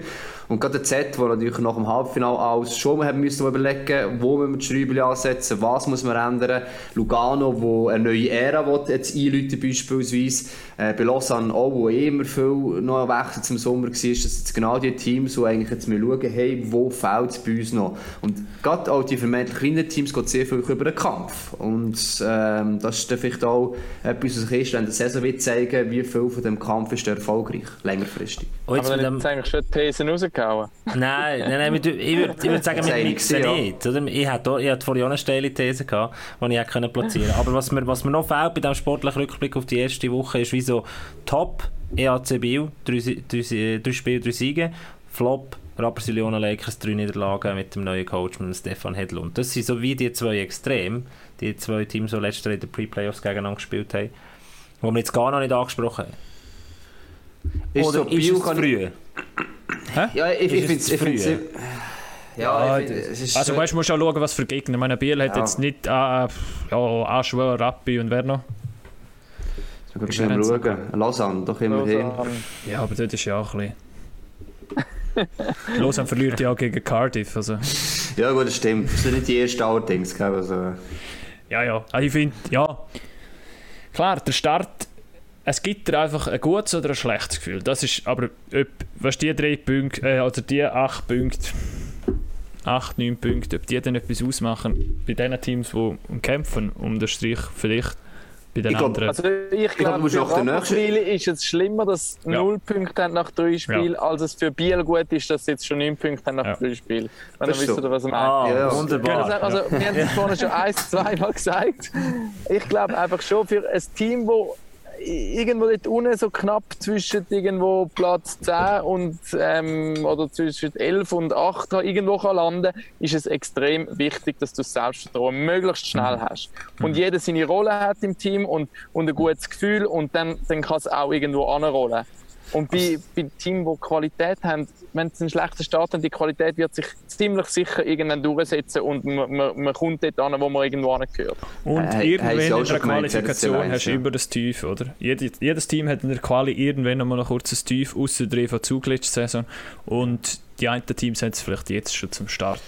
Und gerade der Z, der natürlich nach dem Halbfinale alles schon haben müssen überlegen, wo müssen wir die Schreiben ansetzen, was muss man ändern. Lugano, wo eine neue Ära will, jetzt einläuten beispielsweise. Äh, bei Lausanne auch, wo eh immer viel noch Wechsel zum Sommer war, das sind genau die Teams, die eigentlich jetzt mal schauen, hey, wo fehlt es bei uns noch. Und gerade auch die vermeintlich kleinen Teams geht sehr viel über den Kampf. Und ähm, das ist vielleicht auch etwas, was ich wenn der Saison wird zeigen, wie viel von dem Kampf ist erfolgreich, längerfristig. Aber dann jetzt eigentlich schon die Thesen rausgehauen. Nein, nein, nein, ich würde würd sagen, wir mixen nicht. Oder? Ich hatte, ich hatte vorhin eine steile These, gehabt, die ich hätte platzieren konnte. Aber was mir, was mir noch fehlt bei diesem sportlichen Rückblick auf die erste Woche, ist wie so Top EAC Biel, drei, drei, drei Spiele, drei Siege, Flop Rapperswil-Jona Lakers, drei Niederlagen mit dem neuen Coach mit Stefan Hedlund. Das sind so wie die zwei Extrem, die zwei Teams, die letztes Jahr in den Pre-Playoffs gegeneinander gespielt haben, die wir jetzt gar noch nicht angesprochen haben. Ist Oder so, ist es früh? Hä? Ja, ich, ich finde es früh. Ja, ja find, also weißt, du musst auch schauen, was für Gegner. Meine Biel hat ja. jetzt nicht äh, ja, Aschwer, Rappi und wer noch? Wir können schauen. Lausanne, doch immerhin. Ja, aber das ist ja auch ein bisschen... Lausanne verliert ja auch gegen Cardiff. Also. Ja gut, das stimmt. Das sind nicht die ersten allerdings. Also. Ja, ja. Also ich finde, ja... Klar, der Start es gibt dir einfach ein gutes oder ein schlechtes Gefühl. Das ist aber, ob, was die drei Punkte, äh, oder die acht Punkte, acht, neun Punkte, ob die dann etwas ausmachen bei den Teams, die kämpfen, um den Strich vielleicht bei den ich anderen. also ich glaube, für Rapperswil ist es schlimmer, dass ja. null Punkte haben nach drei Spielen, ja. als es für Biel gut ist, dass sie jetzt schon neun Punkte haben nach ja. drei Spielen. Wenn ihr wisst, so. was ich meine. Ah, ja, wunderbar. Also, wir haben es vorhin schon ein, zweimal gesagt. Ich glaube einfach schon für ein Team, das irgendwo dort unten so knapp zwischen irgendwo Platz 10 und ähm, oder zwischen 11 und 8 irgendwo kann landen, ist es extrem wichtig, dass du das Selbstvertrauen möglichst schnell mhm. hast. Und mhm. jeder seine Rolle hat im Team und, und ein gutes Gefühl und dann, dann kann es auch irgendwo anrollen. Und bei, bei Teams, die Qualität haben, wenn sie einen schlechten Start haben, die Qualität wird sich ziemlich sicher irgendwann durchsetzen und man, man, man kommt dort an, wo man irgendwo angehört. Und äh, irgendwann in der Qualifikation hast du immer das Tief, oder? Jedes, jedes Team hat in der Quali irgendwann noch mal ein kurzes Tief, außer der EV Zuglitsch-Saison. Und die einen Teams haben es vielleicht jetzt schon zum Start.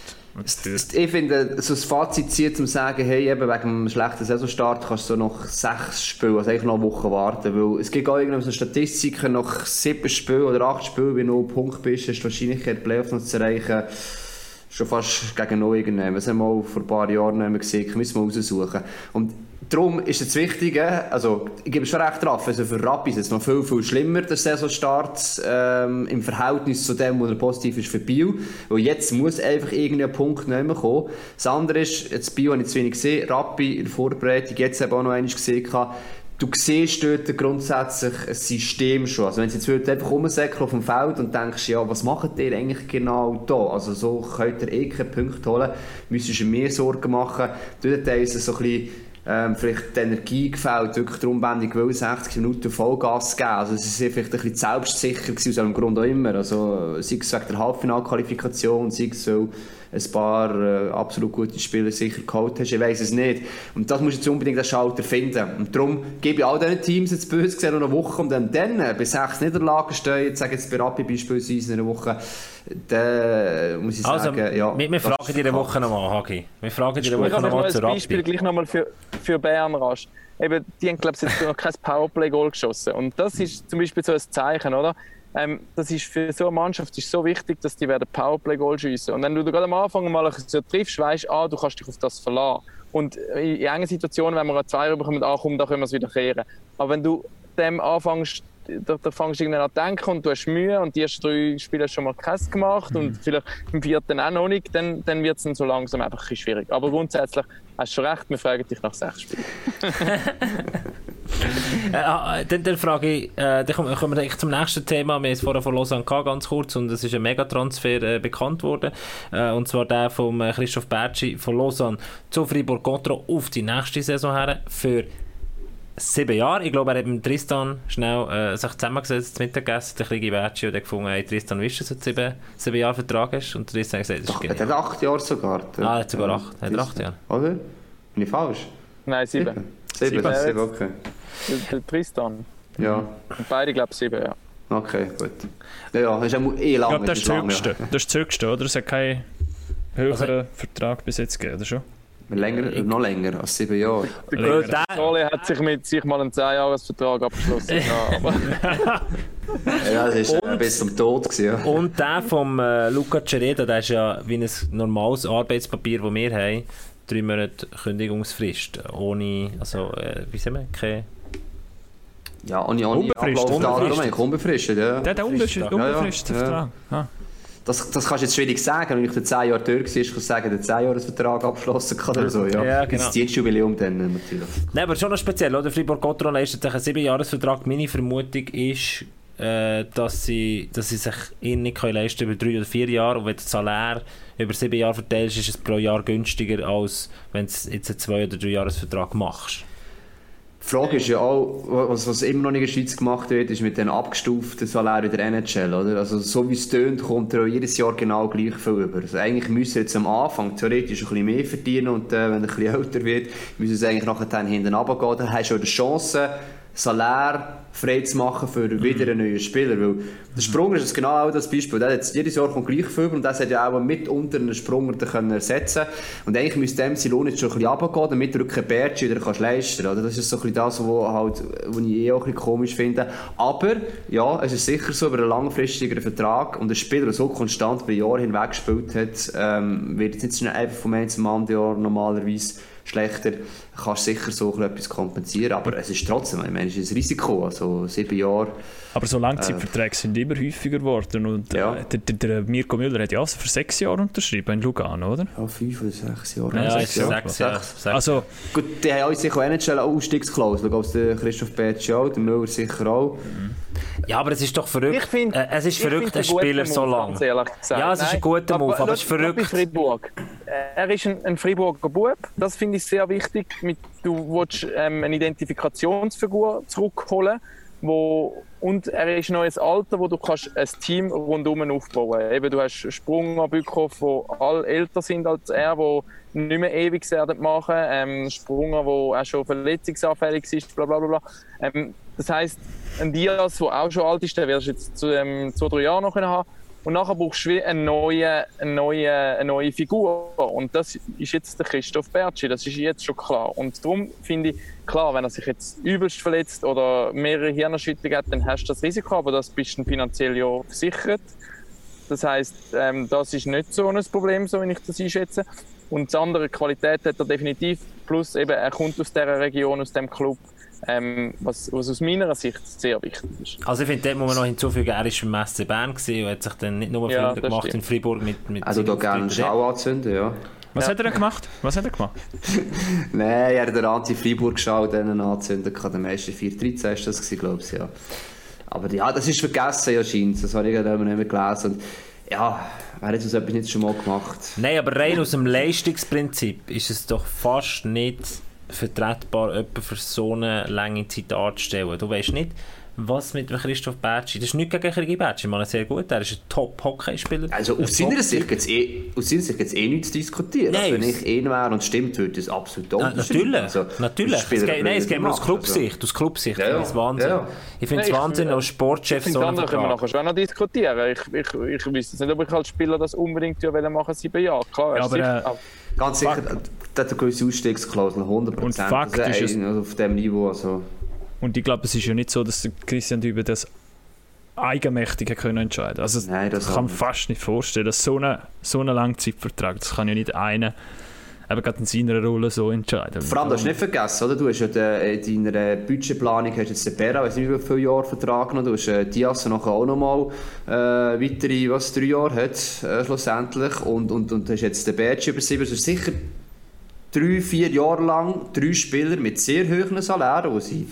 Ich finde, so das Fazit zieht, um zu sagen, hey, eben wegen einem schlechten Saisonstart kannst du noch sechs Spiele, also eigentlich noch eine Woche warten, weil es gibt auch irgendwann Statistiken, nach sieben Spielen oder acht Spielen, wenn du Punkt bist, hast du wahrscheinlich die Playoffs noch zu erreichen, schon fast gegen neu irgendwann. Das haben wir auch vor ein paar Jahren gesehen, müssen wir raussuchen. Und Darum ist es wichtig, also ich gebe es schon recht drauf, also für Rappi ist es noch viel, viel schlimmer, der Saisonstart ähm, im Verhältnis zu dem, was positiv ist für Bio, weil jetzt muss einfach irgendein Punkt nicht mehr kommen. Das andere ist, jetzt Bio habe ich zu wenig gesehen, Rappi in der Vorbereitung, jetzt habe ich auch noch einmal gesehen, du siehst dort grundsätzlich ein System schon. Also wenn du jetzt einfach rumsäckeln auf dem Feld und denkst, ja, was macht ihr eigentlich genau da? Also so könnt ihr eh keinen Punkt holen, müsstest du mehr Sorgen machen. Dort ist es so ein bisschen ähm, vielleicht die Energie gefällt, wirklich darum, ich will, 60 Minuten Vollgas geben. Also sie sind vielleicht ein bisschen selbstsicher gewesen, aus einem Grund auch immer. Also sei es wegen der Halbfinalqualifikation, sei es weil ein paar äh, absolut gute Spieler sicher geholt hast, ich weiß es nicht. Und das musst du jetzt unbedingt den Schalter finden. Und darum gebe ich all diesen Teams jetzt böse gesehen noch eine Woche und dann, dann bei sechs Niederlagen stehen, jetzt sage jetzt bei Rappi beispielsweise in einer Woche, dann muss ich also, sagen, ja. Wir, wir fragen dir eine Woche nochmal, Hagi. Wir fragen dir eine Woche nochmal zu Rappi. Beispiel gleich nochmal für, für Bern rasch. Eben, die haben, glaube ich, jetzt noch kein Powerplay-Goal geschossen. Und das ist zum Beispiel so ein Zeichen, oder? Ähm, das ist für so eine Mannschaft ist so wichtig, dass die werden Powerplay-Goal schiessen. Und wenn du gerade am Anfang mal so triffst, weißt du, ah, du kannst dich auf das verlassen. Und in engen Situationen, wenn wir einen Zweier bekommen, ah, komm, da können wir es wieder kehren. Aber wenn du dem anfängst, da, da fängst du irgendwann an zu denken und du hast Mühe und die ersten drei Spiele hast schon mal Käse gemacht und vielleicht im vierten auch noch nicht, dann, dann wird es dann so langsam einfach ein schwierig. Aber grundsätzlich hast du schon recht, wir fragen dich nach sechs Spielen. Äh, ah, dann, dann frage ich, äh, dann kommen kommen wir eigentlich zum nächsten Thema. Wir haben es vorher von Lausanne gehabt, ganz kurz, und es ist ein Megatransfer äh, bekannt worden. Äh, und zwar der von äh, Christoph Bertschi von Lausanne zu Fribourg Contro auf die nächste Saison her für sieben Jahre. Ich glaube, er hat mit Tristan schnell äh, sich zusammengesetzt, zu Mittagessen, der kleine Bertschi, und hat gefunden, hey, Tristan, wisst ihr, dass du sieben, sieben Jahre Vertrag hast? Und Tristan hat gesagt, das ist Doch, er genial. hat acht Jahre sogar. Ah, er hat sogar acht. Hat er acht Jahre? Oder? Bin ich falsch? Nein, sieben. Sieben, Sieben. sieben, sieben okay. Der, Tristan. Ja, Und beide, glaube ich, sieben, ja. okay, gut. Ja, ja, ist auch eh Ich lang. glaube, das ist das Höchste. Das ist das Höchste, oder? Es hat keinen höheren Vertrag bis jetzt gegeben, oder schon? Ja. Länger, noch länger als sieben Jahre. Der Sole hat sich mit sich mal einen 10-Jahres-Vertrag abgeschlossen. ja, aber Ja, das war äh, bis zum Tod. Gewesen, ja. Und der vom äh, Luca Cereda, der ist ja wie ein normales Arbeitspapier, das wir haben. Drei Monate Kündigungsfrist. Ohne, also, äh, wie sagen wir, keine... Ja, ohne, ohne Unbefristet. Unbefristet. unbefristet, ja. Der hat einen unbefristeten Ja, ja, ja. Vertrag. Ah. Das, das kannst du jetzt schwierig sagen. Wenn ich den 10 Jahre durch war, kannst du sagen, der 10 Jahres Vertrag abgeschlossen kann oder so. Ja, Ja, genau. Das Dienstjubiläum dann natürlich. Nein, aber schon noch speziell, oder? Fribourg Gotron leistet sich einen 7-Jahres-Vertrag. Meine Vermutung ist, äh, dass, sie, dass sie sich ihn nicht können leisten über 3 oder 4 Jahre. Und wenn das Salär über 7 Jahre verteilst, ist es pro Jahr günstiger, als wenn du jetzt einen 2 oder 3 Jahres-Vertrag machst. Die Frage ist ja auch, was, was immer noch in der Schweiz gemacht wird, ist mit den abgestuften Salär in der NHL, oder? Also, so wie es tönt, kommt er jedes Jahr genau gleich viel über. Also, eigentlich müssen jetzt am Anfang theoretisch ein bisschen mehr verdienen und äh, wenn er ein bisschen älter wird, müssen sie eigentlich nachher hinten runtergehen. Dann hast du auch die Chance, Salär frei zu machen für wieder einen neuen Spieler. Weil der Sprunger ist genau auch das Beispiel. Der hat jetzt, jedes Jahr kommt gleich viel und das hat ja auch mitunter einen Sprunger können ersetzen Und eigentlich müsste dem sein Lohn jetzt schon ein bisschen runtergehen, damit du keinen Bärtchen wieder kannst leisten kannst. Das ist so ein bisschen das, was halt, was ich eh auch ein bisschen komisch finde. Aber, ja, es ist sicher so, über einen langfristigen Vertrag und ein Spieler, der so konstant über Jahre hinweg gespielt hat, ähm, wird jetzt nicht einfach vom einen zum anderen Jahr normalerweise schlechter, kannst sicher so etwas kompensieren, aber es ist trotzdem, ich meine, es ist ein Risiko, also sieben Jahre, Aber so Langzeitverträge sind immer häufiger geworden. Und Ja. äh, der, der, der Mirko Müller hat ja also für sechs Jahre unterschrieben in Lugano, oder? ja, fünf oder sechs Jahre. Ja, sechs Jahre. sechs Jahre. Sechs. Sechs. Also, Gut, die haben uns sicher auch NHL eine Ausstiegsklausel, glaube der Christoph Bertsch auch, der Müller sicher auch. Ja, aber es ist doch verrückt. Ich find- äh, es ist verrückt, ein Spieler so Move, lang. ganz ehrlich gesagt. Ja, es ist ein guter Move, aber es ist verrückt. Fribourg. Äh, Er ist ein, ein Friburger Bub, das finde ich sehr wichtig. Mit, du willst ähm, eine Identifikationsfigur zurückholen, wo, und er ist noch ein Alter, wo du kannst ein Team rundum aufbauen. Eben, du hast Sprunger, Bückhoff, die alle älter sind als er, die nicht mehr ewig werden machen. Ähm, Sprunger, der auch schon verletzungsanfällig ist, bla bla bla. Ähm, das heisst, ein Diaz, der auch schon alt ist, den wirst du jetzt zu ähm, zwei, drei Jahren noch haben und nachher brauchst du eine neue, eine neue, eine neue Figur. Und das ist jetzt der Christoph Bertschi, das ist jetzt schon klar. Und darum finde ich, klar, wenn er sich jetzt übelst verletzt oder mehrere Hirnerschütterungen hat, dann hast du das Risiko, aber das bist du finanziell ja versichert. Das heisst, ähm, das ist nicht so ein Problem, so wie ich das einschätze. Und die andere Qualität hat er definitiv. Plus eben, er kommt aus dieser Region, aus dem Club, ähm, was, was aus meiner Sicht sehr wichtig ist. Also ich finde, dort muss man noch hinzufügen, er war beim SC Bern gewesen und hat sich dann nicht nur Ja, Freunde das gemacht stimmt. in Fribourg mit, mit Also da gerne einen Schau anzünden, ja. was Ja. hat er denn gemacht? Was hat er gemacht? Nein, er hat den Anti-Freiburg-Schau dann anzünden können. Der meiste 4-13 ist das gewesen, glaube ich, ja. Aber ja, das ist vergessen, ja, scheint Das habe ich gerade nicht mehr gelesen. Und ja, wer hat so etwas nicht schon mal gemacht? Nein, aber rein aus dem Leistungsprinzip ist es doch fast nicht vertretbar, jemanden für so eine lange Zeit anzustellen. Du weißt nicht, was mit Christoph Bertschi, das ist nicht gegen Christoph Bertschi, man sehr gut, er ist ein Top-Hockeyspieler. Also aus Ein seiner Sicht gibt es eh, aus seiner Sicht gibt's eh nichts zu diskutieren. Nein, also, wenn ich ihn wäre und es stimmt, würde ich es absolut Ah, unterschreiben. natürlich, Also, natürlich. das Es geht, nein, es geht mir aus also. Clubsicht. Aus Clubsicht Ja, finde ja. ich es Wahnsinn. Ja, ja. Ich finde es ich- Wahnsinn, als Sportchef Ich finde, so das einen andere können wir Vertrag. nachher schon noch diskutieren. Ich, ich, ich wüsste nicht, ob ich als Spieler das unbedingt machen sieben Jahre. Klar, Ja, er ist aber, sicher- äh, Ganz sicher, der hat eine gewisse Ausstiegsklausel, 100%. Und Fakt also, ist es- also auf dem Niveau. Also. Und ich glaube, es ist ja nicht so, dass Christian Dübe das eigenmächtig können entscheiden Also Nein, das kann mir nicht. fast nicht vorstellen, dass so ein so eine Langzeitvertrag, das kann ja nicht einer eben gerade in seiner Rolle so entscheiden. Vor allem, du hast nicht vergessen, oder? Du hast ja de, in deiner Budgetplanung hast jetzt den Berra, weiß nicht wie viele Jahre Vertrag noch, du hast äh, nachher auch nochmal äh, weitere, was, drei Jahre hat, äh, schlussendlich, und, und, und hast jetzt den Berge über sieben, also sicher drei, vier Jahre lang drei Spieler mit sehr hohen Salären, die sie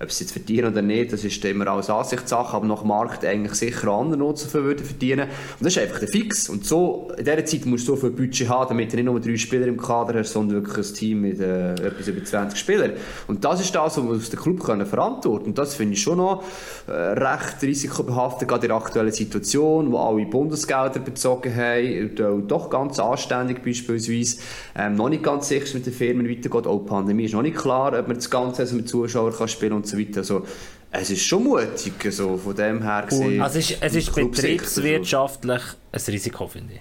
ob sie es verdienen oder nicht, das ist immer alles Ansichtssache, aber nach dem Markt eigentlich sicher andere Nutzen würden verdienen. Und das ist einfach der Fix. Und so, in dieser Zeit musst du so viel Budget haben, damit du nicht nur drei Spieler im Kader hast, sondern wirklich ein Team mit äh, etwas über 20 Spielern. Und das ist das, was wir aus dem Club können verantworten Und das finde ich schon noch äh, recht risikobehaftet, gerade in der aktuellen Situation, wo alle Bundesgelder bezogen haben, doch ganz anständig beispielsweise, ähm, noch nicht ganz sicher mit den Firmen weitergeht. Auch die Pandemie ist noch nicht klar, ob man das Ganze also mit Zuschauern kann spielen und so weiter. Also, es ist schon mutig, so von dem her gesehen. Also es ist, es ist betriebswirtschaftlich ein Risiko, finde ich.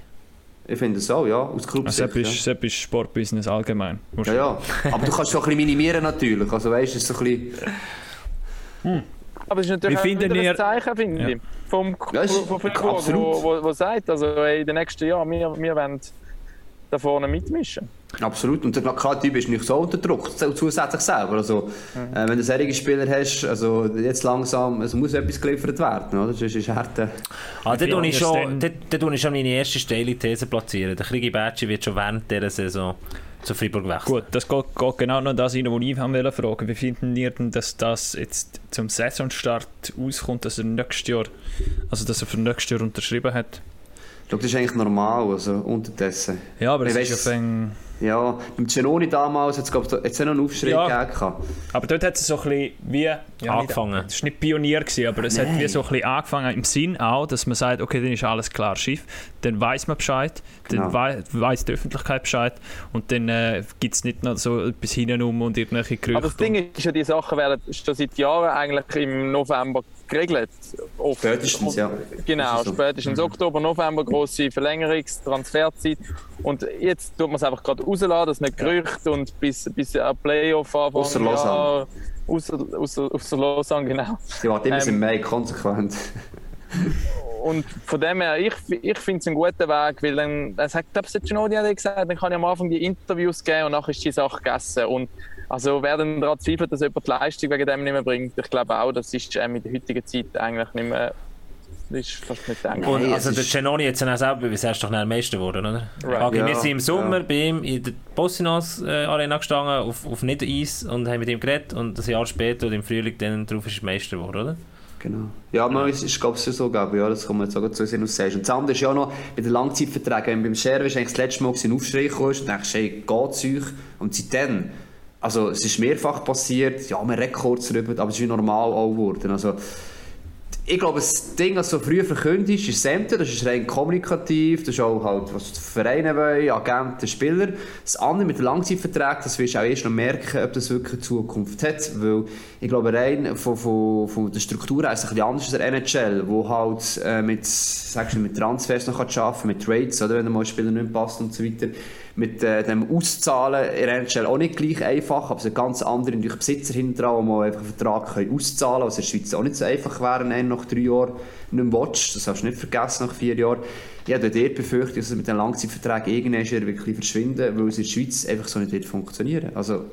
Ich finde es auch, ja, aus. Also, das ja. ist Sportbusiness allgemein. Ja, ja. Aber du kannst es schon ein bisschen minimieren natürlich. Also weißt du, es ist so ein bisschen... Hm. Aber es ist natürlich Wie ein ihr... Zeichen, finde ja. ich. Vom, ja, ist, wo, wo, wo sagt, also in den nächsten Jahren, wir, wir wollen da vorne mitmischen. Absolut. Und der Typ ist nicht so unter Druck, zusätzlich selber. Also, mhm. äh, wenn du solche Spieler hast, also jetzt langsam, es muss etwas geliefert werden, oder? Sonst ist harte. Ah, da tue ich schon, da, da tue ich schon meine erste steile These platzieren. Der Krigi Bertschi wird schon während dieser Saison zu Freiburg wechseln. Gut, das geht, geht genau noch das rein, was ich wollte fragen. Wie finden ihr denn, dass das jetzt zum Saisonstart auskommt, dass er nächstes Jahr, also dass er für nächstes Jahr unterschrieben hat? Ich glaube, das ist eigentlich normal, also unterdessen. Ja, aber ich es ist ja ja, beim Genoni damals hat es noch einen Aufschrei ja. gegeben. Aber dort hat es so ein bisschen wie... Ja, angefangen. Es war nicht Pionier, gewesen, aber es Nein. hat wie so ein bisschen angefangen im Sinn auch, dass man sagt, okay, dann ist alles klar Schiff, dann weiß man Bescheid, genau. dann weiss die Öffentlichkeit Bescheid und dann äh, gibt es nicht noch so etwas hintenrum und irgendwelche Gerüchte. Aber das Ding ist ja, die Sachen werden schon seit Jahren eigentlich im November geregelt. Oft. Spätestens, ja. Genau, spätestens mhm. Oktober, November, grosse Verlängerungs-, Transferzeit. Und jetzt tut man es einfach gerade rauslassen, dass nicht Gerüchte und bis, bis ein Playoff anfangen. Außer Lausanne. Außer, außer, außer Lausanne, genau. Sie warten immer ähm, im Mai konsequent. und von dem her, ich, ich finde es einen guten Weg, weil dann, das hat, glaube ich, Ginodi gesagt, dann kann ich am Anfang die Interviews geben und nachher ist die Sache gegessen. Und also wer dann daran zweifelt, dass jemand die Leistung wegen dem nicht mehr bringt, ich glaube auch, das ist ähm, in der heutigen Zeit eigentlich nicht mehr das ist fast nicht denkbar. Und also der Genoni jetzt auch selber bewiesen, er ist doch am Meister geworden, oder? Right. Okay, ja, wir sind im Sommer ja. bei ihm in der Bossinos äh, Arena gestanden, auf, auf Niedereis und haben mit ihm geredet und ein Jahr später, im Frühling, dann darauf ist er Meister geworden, oder? Genau. Ja, man, es ist, glaube ich, so, glaube ja, das kann man jetzt auch zu sehen, sagst. Und das andere ist ja noch, bei den Langzeitverträgen, beim Share ist eigentlich das letzte Mal ein Aufschrei gekommen und denkst, hey, geht's euch? Und seitdem, also es ist mehrfach passiert, ja, man redet kurz darüber, aber es ist wie normal auch geworden. Also, ich glaube, das Ding, das so früh verkündet ist, ist das ist rein kommunikativ, das ist auch halt, was die Vereine wollen, Agenten, Spieler. Das andere mit den Langzeitverträgen, das wirst du auch erst noch merken, ob das wirklich Zukunft hat, weil ich glaube, rein von, von, von der Struktur her ist es ein bisschen anders als der NHL, wo halt äh, mit, sagst du, mit Transfers noch kann, mit Trades, oder, wenn mal ein Spieler nicht passt und so weiter mit äh, dem Auszahlen in NHL auch nicht gleich einfach, aber es sind ganz andere durch Besitzer hinten dran, die einfach einen Vertrag können auszahlen können, was in der Schweiz auch nicht so einfach wäre, wenn nach drei Jahren nicht mehr watch. Das hast du nicht vergessen nach vier Jahren. Ich habe dort befürchtet, dass es mit den Langzeitverträgen irgendwann wirklich verschwinden, weil es in der Schweiz einfach so nicht wird funktionieren. Also,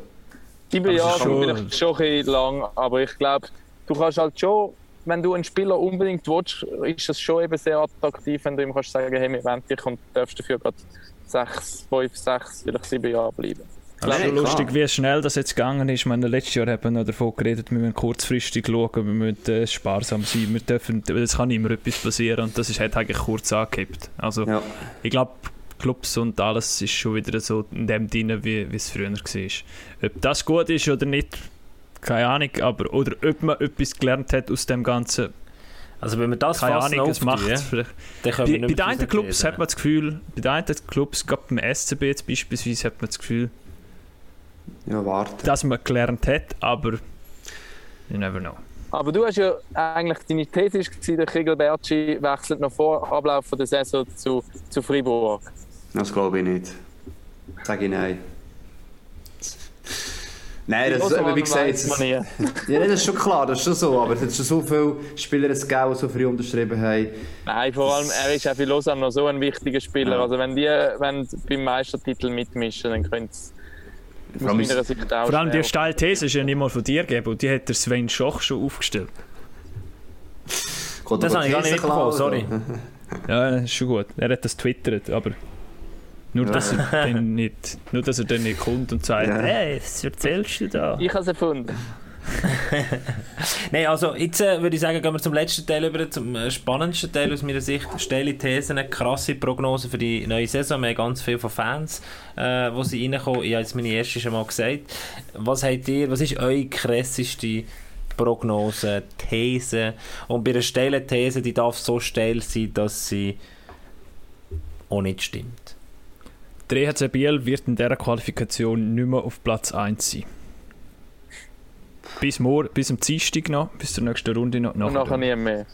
Sieben Jahre schon, schon ein lang, aber ich glaube, du kannst halt schon wenn du einen Spieler unbedingt willst, ist es schon eben sehr attraktiv, wenn du ihm kannst sagen, hey, wir wollen dich und darfst dafür gerade sechs, fünf, sechs, vielleicht sieben Jahre bleiben. Es ist schon lustig, wie schnell das jetzt gegangen ist. Ich meine, letztes Jahr haben wir noch davon geredet, wir müssen kurzfristig schauen, wir müssen äh, sparsam sein, wir dürfen, es kann immer etwas passieren und das ist, hat eigentlich kurz angekippt. Also, ja. ich glaube, Clubs und alles ist schon wieder so in dem drin, wie, wie es früher war. Ob das gut ist oder nicht, keine Ahnung, aber oder ob man etwas gelernt hat aus dem Ganzen, also wenn man das Keine Ahnung, es macht ja, bei, bei den einen Clubs hat man das Gefühl, bei den einen Clubs, gerade beim SCB jetzt beispielsweise, hat man das Gefühl, ja, warte. dass man gelernt hat, aber you never know. Aber du hast ja eigentlich, deine These war, der Kegel Bertschi wechselt noch vor Ablauf der Saison zu, zu Fribourg. Das glaube ich nicht. Sage ich nein. Nein, das, aber wie gesagt, das, ja, das ist schon klar, das ist schon so, aber es hat schon so viele Spieler es gegeben, die so früh unterschrieben haben. Nein, vor allem, er ist auch für Lausanne noch so ein wichtiger Spieler. Ja. Also wenn die wenn sie beim Meistertitel mitmischen, dann können sie Vor aus allem meiner ist- Sicht auch Vor allem die steile These ist ja nicht mal von dir gegeben und die hat der Sven Schoch schon aufgestellt. Kommt Das habe ich gar nicht klauen, sorry. Ja, das ist schon gut. Er hat das twittert, aber nur, dass er dann nicht, nur, dass er dann nicht kommt und sagt, Ja. hey, was erzählst du da? Ich habe es erfunden. Nein, also jetzt äh, würde ich sagen, gehen wir zum letzten Teil über, zum äh, spannendsten Teil aus meiner Sicht. Steile Thesen, krasse Prognosen für die neue Saison. Wir haben ganz viele von Fans, äh, wo sie reinkommen. Ich habe jetzt meine erste schon mal gesagt. Was habt ihr, was ist eure krasseste Prognose, These? Und bei einer steilen These, die darf so steil sein, dass sie auch nicht stimmt. Der EHC Biel wird in dieser Qualifikation nicht mehr auf Platz 1 sein. Bis, morgen, bis am Dienstag noch, bis zur nächsten Runde noch. Und nachher nie mehr.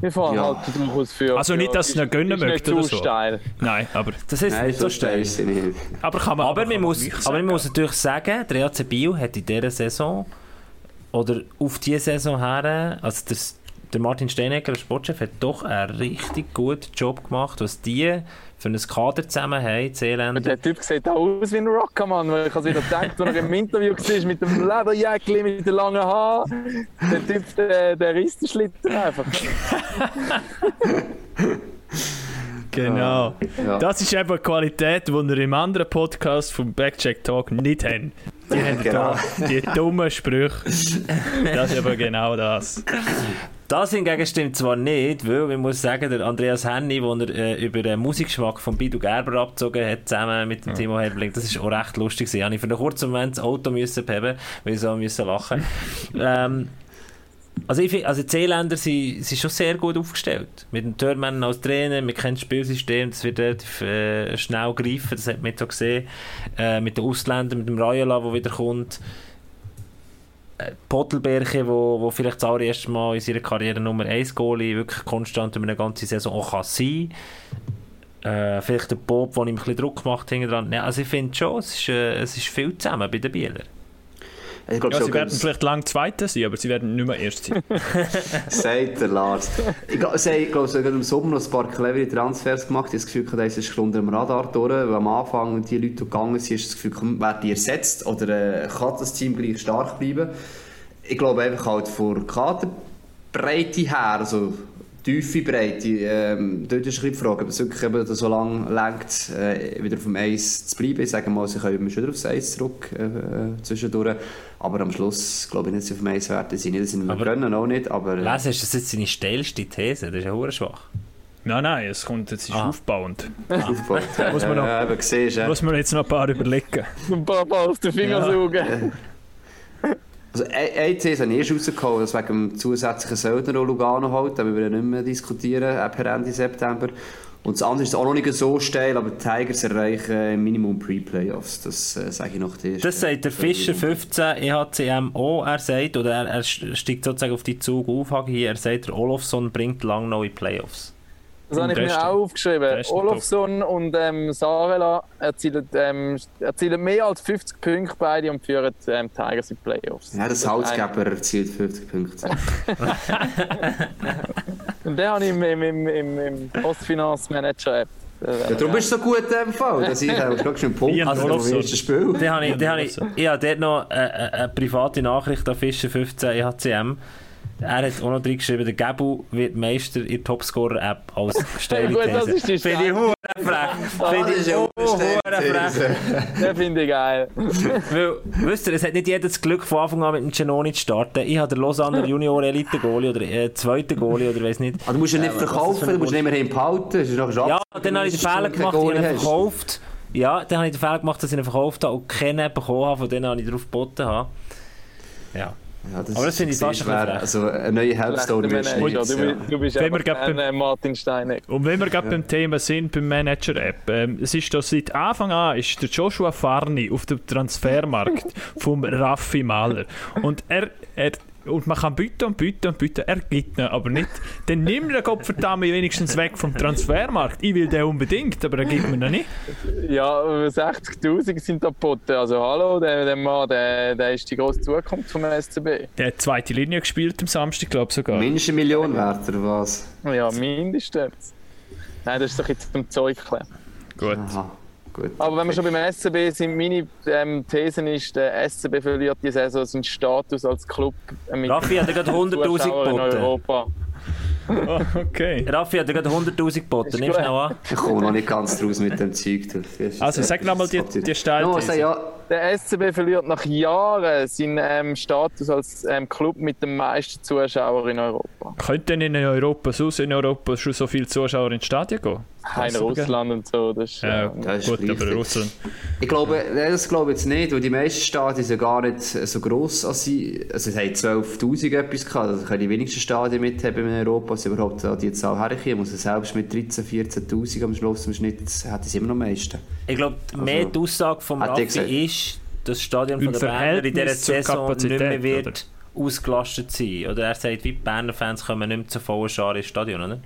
Wir fahren Ja. halt durchaus für. Also nicht, dass ihr nicht gönnen ist nicht mögt oder zu so. steil. Nein, aber, Das ist Nein, nicht so steil. ist nicht. aber kann man Aber, kann man muss, aber man sagen. muss natürlich sagen, der EAC Biel hat in dieser Saison oder auf diese Saison her, also das, der Martin Steinegger, der Sportchef, hat doch einen richtig guten Job gemacht, was die für ein Kader zusammen haben, Seeländer. der Typ sieht auch aus wie ein Rockermann, weil ich habe wieder gedacht, als er im Interview war mit dem Lederjäckchen mit den langen Haaren. Der Typ, der, der reißt den Schlitten einfach. Genau. Ja. Das ist eben eine Qualität, die wir im anderen Podcast vom Backcheck Talk nicht haben. Die haben Genau. da die dummen Sprüche. Das ist aber genau das. Das hingegen stimmt zwar nicht, weil ich muss sagen, der Andreas Henny, den er äh, über den Musikgeschmack von Bidu Gerber abgezogen hat, zusammen mit dem Timo Herbling, das ist auch recht lustig ich für einen kurzen Moment das Auto müssen beheben, weil ich so müssen lachen. ähm, also, ich find, also die Seeländer sind, sind schon sehr gut aufgestellt. Mit dem Törmann als Trainer, wir kennen das Spielsystem, das wird relativ äh, schnell greifen, das hat man jetzt auch gesehen. Äh, mit den Ausländern, mit dem Raiola, der wieder kommt. Äh, Pottelberche, wo, wo vielleicht das allererste Mal in seiner Karriere Nummer 1 Goalie wirklich konstant über eine ganze Saison auch kann sein äh, Vielleicht der Bob, der ihm ein bisschen Druck macht hinten dran. Ja, also ich finde schon, es ist, äh, es ist viel zusammen bei den Bielern. Ich glaube Ja, sie werden vielleicht lang Zweiter sein, aber sie werden nicht mehr Erst sein. sagt der Lars. Ich glaube, sie haben haben im Sommer noch ein paar clevere Transfers gemacht. Ich habe das Gefühl, das ist unter dem Radar durch. Weil am Anfang die Leute, die gegangen sind, ist das Gefühl, werden die ersetzt oder äh, kann das Team gleich stark bleiben? Ich glaube einfach halt von Kaderbreite her, also tiefe Breite, ähm, dort ist die Frage, ob es wirklich eben so lange lenkt, äh, wieder auf dem Eis zu bleiben. Ich sage mal, sie können immer schon wieder aufs Eis zurück äh, äh, zwischendurch. Aber am Schluss glaube ich nicht, dass sie auf dem Eis werden. Sie nicht, dass sie nicht mehr Aber- können, auch nicht. Aber, äh, Lesen, ist das jetzt seine steilste These? Das ist ja hure schwach. Nein, nein, es kommt, es ist Ah. aufbauend. Aufgebaut. Muss man noch- Ja, siehst, ja. Muss man jetzt noch ein paar überlegen. Ein paar Mal auf den Finger Ja. saugen. Also, eine eine These habe ich erst rausgeholt, dass wegen dem zusätzlichen Söldner, den Lugano holt, aber wir werden nicht mehr diskutieren, ab per Ende September. Und das andere ist auch noch nicht so steil, aber die Tigers erreichen im Minimum Pre-Playoffs. Das äh, sage ich noch dir. Das sagt der Fischer 15 EHCM auch. Er sagt, oder er, er steigt sozusagen auf die Zug auf, Hagi. er sagt, der Olofsson bringt lang neue Playoffs. Das habe ich mir der auch aufgeschrieben. der. Olofsson und ähm, Sarela erzielen, ähm, erzielen mehr als 50 Punkte beide und führen ähm, Tigers in die Playoffs. Ja, das ist Halsgeber erzielt 50 Punkte. Und den habe ich im, im, im, im, im Postfinanzmanager-App. ja, darum bist du so gut in dem Fall. Dass ich habe gerade schon einen Punkt Ian also, Olofsson. ersten Spiel. Dann habe ich, dann habe ich, ich habe dort noch äh, äh, eine private Nachricht an Fischer 15 EHCM. Er hat auch noch drin geschrieben, der Gabu wird Meister in der Topscorer-App als steile Gut, das These. ist die Finde ich hure frech. Finde Das ich hure frech. Den finde ich geil. Weil, wisst ihr, es hat nicht jeder das Glück, von Anfang an mit dem Genoni zu starten. Ich habe den Lausanne Junior Elite Goalie oder äh, zweiten Goalie oder weiß nicht. Aber du musst ihn nicht das verkaufen, du musst ihn immerhin behalten. Das Ja, dann habe ich den Fehler gemacht, ich habe ihn verkauft. Ja, dann habe ich den Fehler gemacht, dass ich ihn verkauft habe und keinen bekommen habe, von denen habe ich drauf geboten habe. Ja. Ja, das Aber das finde ich fast siehst, ein bisschen wer- frech. Also eine neue Helpstory Schlechter wirst du Manager. nicht. Du, ja. du bist Wenn wir ein äh, Martin Steineck. Und wenn wir gerade beim Thema sind, beim Manager-App, ähm, es ist da seit Anfang an ist der Joshua Farni auf dem Transfermarkt vom Raffi Mahler. Und er, er und man kann bieten und bieten und bieten, er gibt ihn aber nicht. Dann nimm den Gottverdammt wenigstens weg vom Transfermarkt. Ich will den unbedingt, aber er gibt mir ihn nicht. Ja, 60'000 sind da geboten. Also hallo, der, der Mann, der, der ist die grosse Zukunft vom SCB. Der hat zweite Linie gespielt am Samstag, glaube ich sogar. Mindestens eine Million wert, oder was? Ja, mindestens. Nein, das ist doch jetzt zum Zeug klären. Gut. Aha, gut. Aber wenn wir schon beim SCB sind, meine ähm, These ist, der SCB verliert die Saison seinen Status als Club mit Raffi hat ja gerade 100'000 Zuschauern in geboten. Europa. Oh, okay. Raffi hat ja gerade 100'000 geboten. Ist Nimm gut. schnell an. Ich komme noch nicht ganz draus mit dem Zeug. du. Also sag nochmal die, die No, Stellthese. sag ja, Der SCB verliert nach Jahren seinen ähm, Status als ähm, Club mit den meisten Zuschauern in Europa. Könnten in Europa, sonst in Europa schon so viele Zuschauer ins Stadion gehen? Kein Kannst du Russland und so. Das ist, Ja, ähm, das ist gut, aber richtig. Russland. Ich glaube, nein, das glaube ich jetzt nicht, weil die meisten Stadien sind gar nicht so gross als sie. Also es haben 12'000 etwas gehabt, also können die wenigsten Stadien mithaben in Europa, als überhaupt die Zahl herkommen. Also selbst mit 13'000, 14'000 am Schluss im Schnitt hätten sie immer noch am meisten. Ich glaube, mehr Also, die Aussage von Raffi gesagt. ist, dass das Stadion von der Berner in dieser Saison nicht mehr wird ausgelastet sein. Oder er sagt, wie die Berner Fans kommen nicht mehr zu vollen Scharen ins Stadion, oder?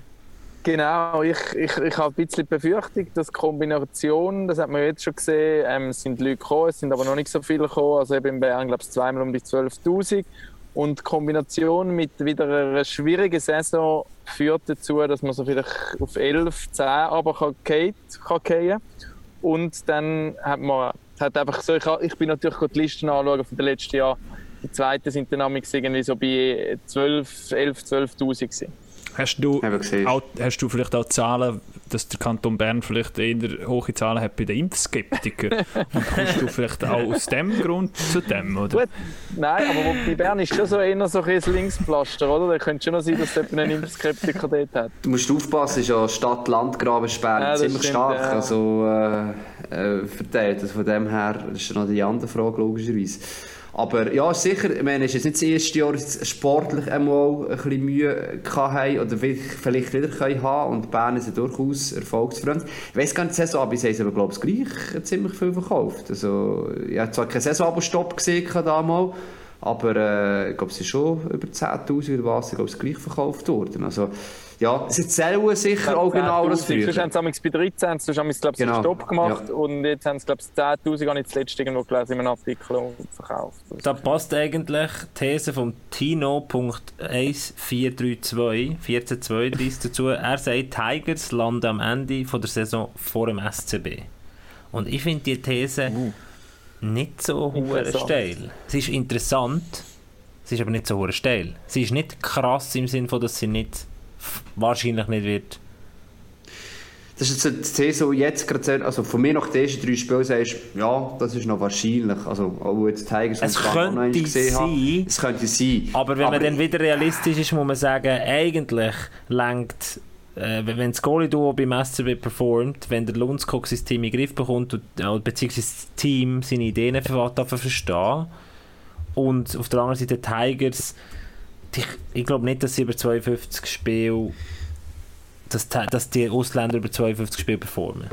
Genau, ich, ich, ich habe ein bisschen Befürchtung, dass die Kombination, das hat man jetzt schon gesehen, ähm, es sind Leute gekommen, es sind aber noch nicht so viele gekommen, also eben in Bern glaube ich zweimal um die 12'000 und die Kombination mit wieder einer schwierigen Saison führt dazu, dass man so vielleicht auf 11, 10 aber kann fallen kann fallen. Und dann hat man hat einfach so, ich, ich bin natürlich die Listen anschauen von den letzten Jahren, die zweiten sind dann irgendwie so bei 12, 11, 12'000 gewesen. Hast du, auch, hast du vielleicht auch Zahlen, dass der Kanton Bern vielleicht eher hohe Zahlen hat bei den Impfskeptikern? Und kommst du vielleicht auch aus dem Grund zu dem, oder? Gut, nein, aber bei Bern ist schon so eher so ein Linkspflaster, oder? Da könnte schon noch sein, dass jemand einen Impfskeptiker dort hat. Du musst aufpassen, ist ja Stadt-Land-Grabensperre Ja, das ziemlich stimmt, stark ja. also, äh, äh, verteilt. Also von dem her das ist noch die andere Frage, logischerweise. Aber ja, sicher, ich meine, es ist jetzt das erste Jahr, dass sportlich einmal ein bisschen Mühe haben oder vielleicht wieder können haben und Bern ist ja durchaus erfolgsfreund. Ich weiss gar nicht, die Saison, aber sie haben aber, glaube ich, gleich ziemlich viel verkauft. Also, ich habe zwar keinen Saisonabo-Stopp gesehen damals, aber äh, ich glaube, es ist schon über 10'000 oder was, ich glaube, es ist gleich verkauft worden. Also, ja, sie zählen sicher auch genau das Sonst früher. haben sie bei 13, sonst haben sie, glaube ich, Genau, einen Stopp gemacht und jetzt haben sie, glaube ich, 10'000, habe ich zuletzt irgendwo gelesen in einem Artikel und verkauft. Da passt eigentlich die These von Tino.1432 1432 dazu. Er sagt, Tigers landen am Ende von der Saison vor dem SCB. Und ich finde die These nicht so Interessant. steil. Sie ist interessant, sie ist aber nicht so hure steil. Sie ist nicht krass im Sinne von, dass sie nicht wahrscheinlich nicht wird. Das ist jetzt die die jetzt gerade. Also von mir nach den ersten drei Spielen sagst du, ja, das ist noch wahrscheinlich. Also, auch jetzt Tigers Es und könnte gesehen haben. sein. Es könnte sein. Aber wenn man dann wieder realistisch ist, muss man sagen, eigentlich lenkt, äh, wenn das Goalie-Duo beim SCB performt, wenn der Lundskog sein Team in den Griff bekommt, und, äh, beziehungsweise das Team seine Ideen verstehen, und auf der anderen Seite die Tigers, ich, ich glaube nicht, dass sie über 52 Spiele dass, die- dass die Ausländer über 52 Spiele performen.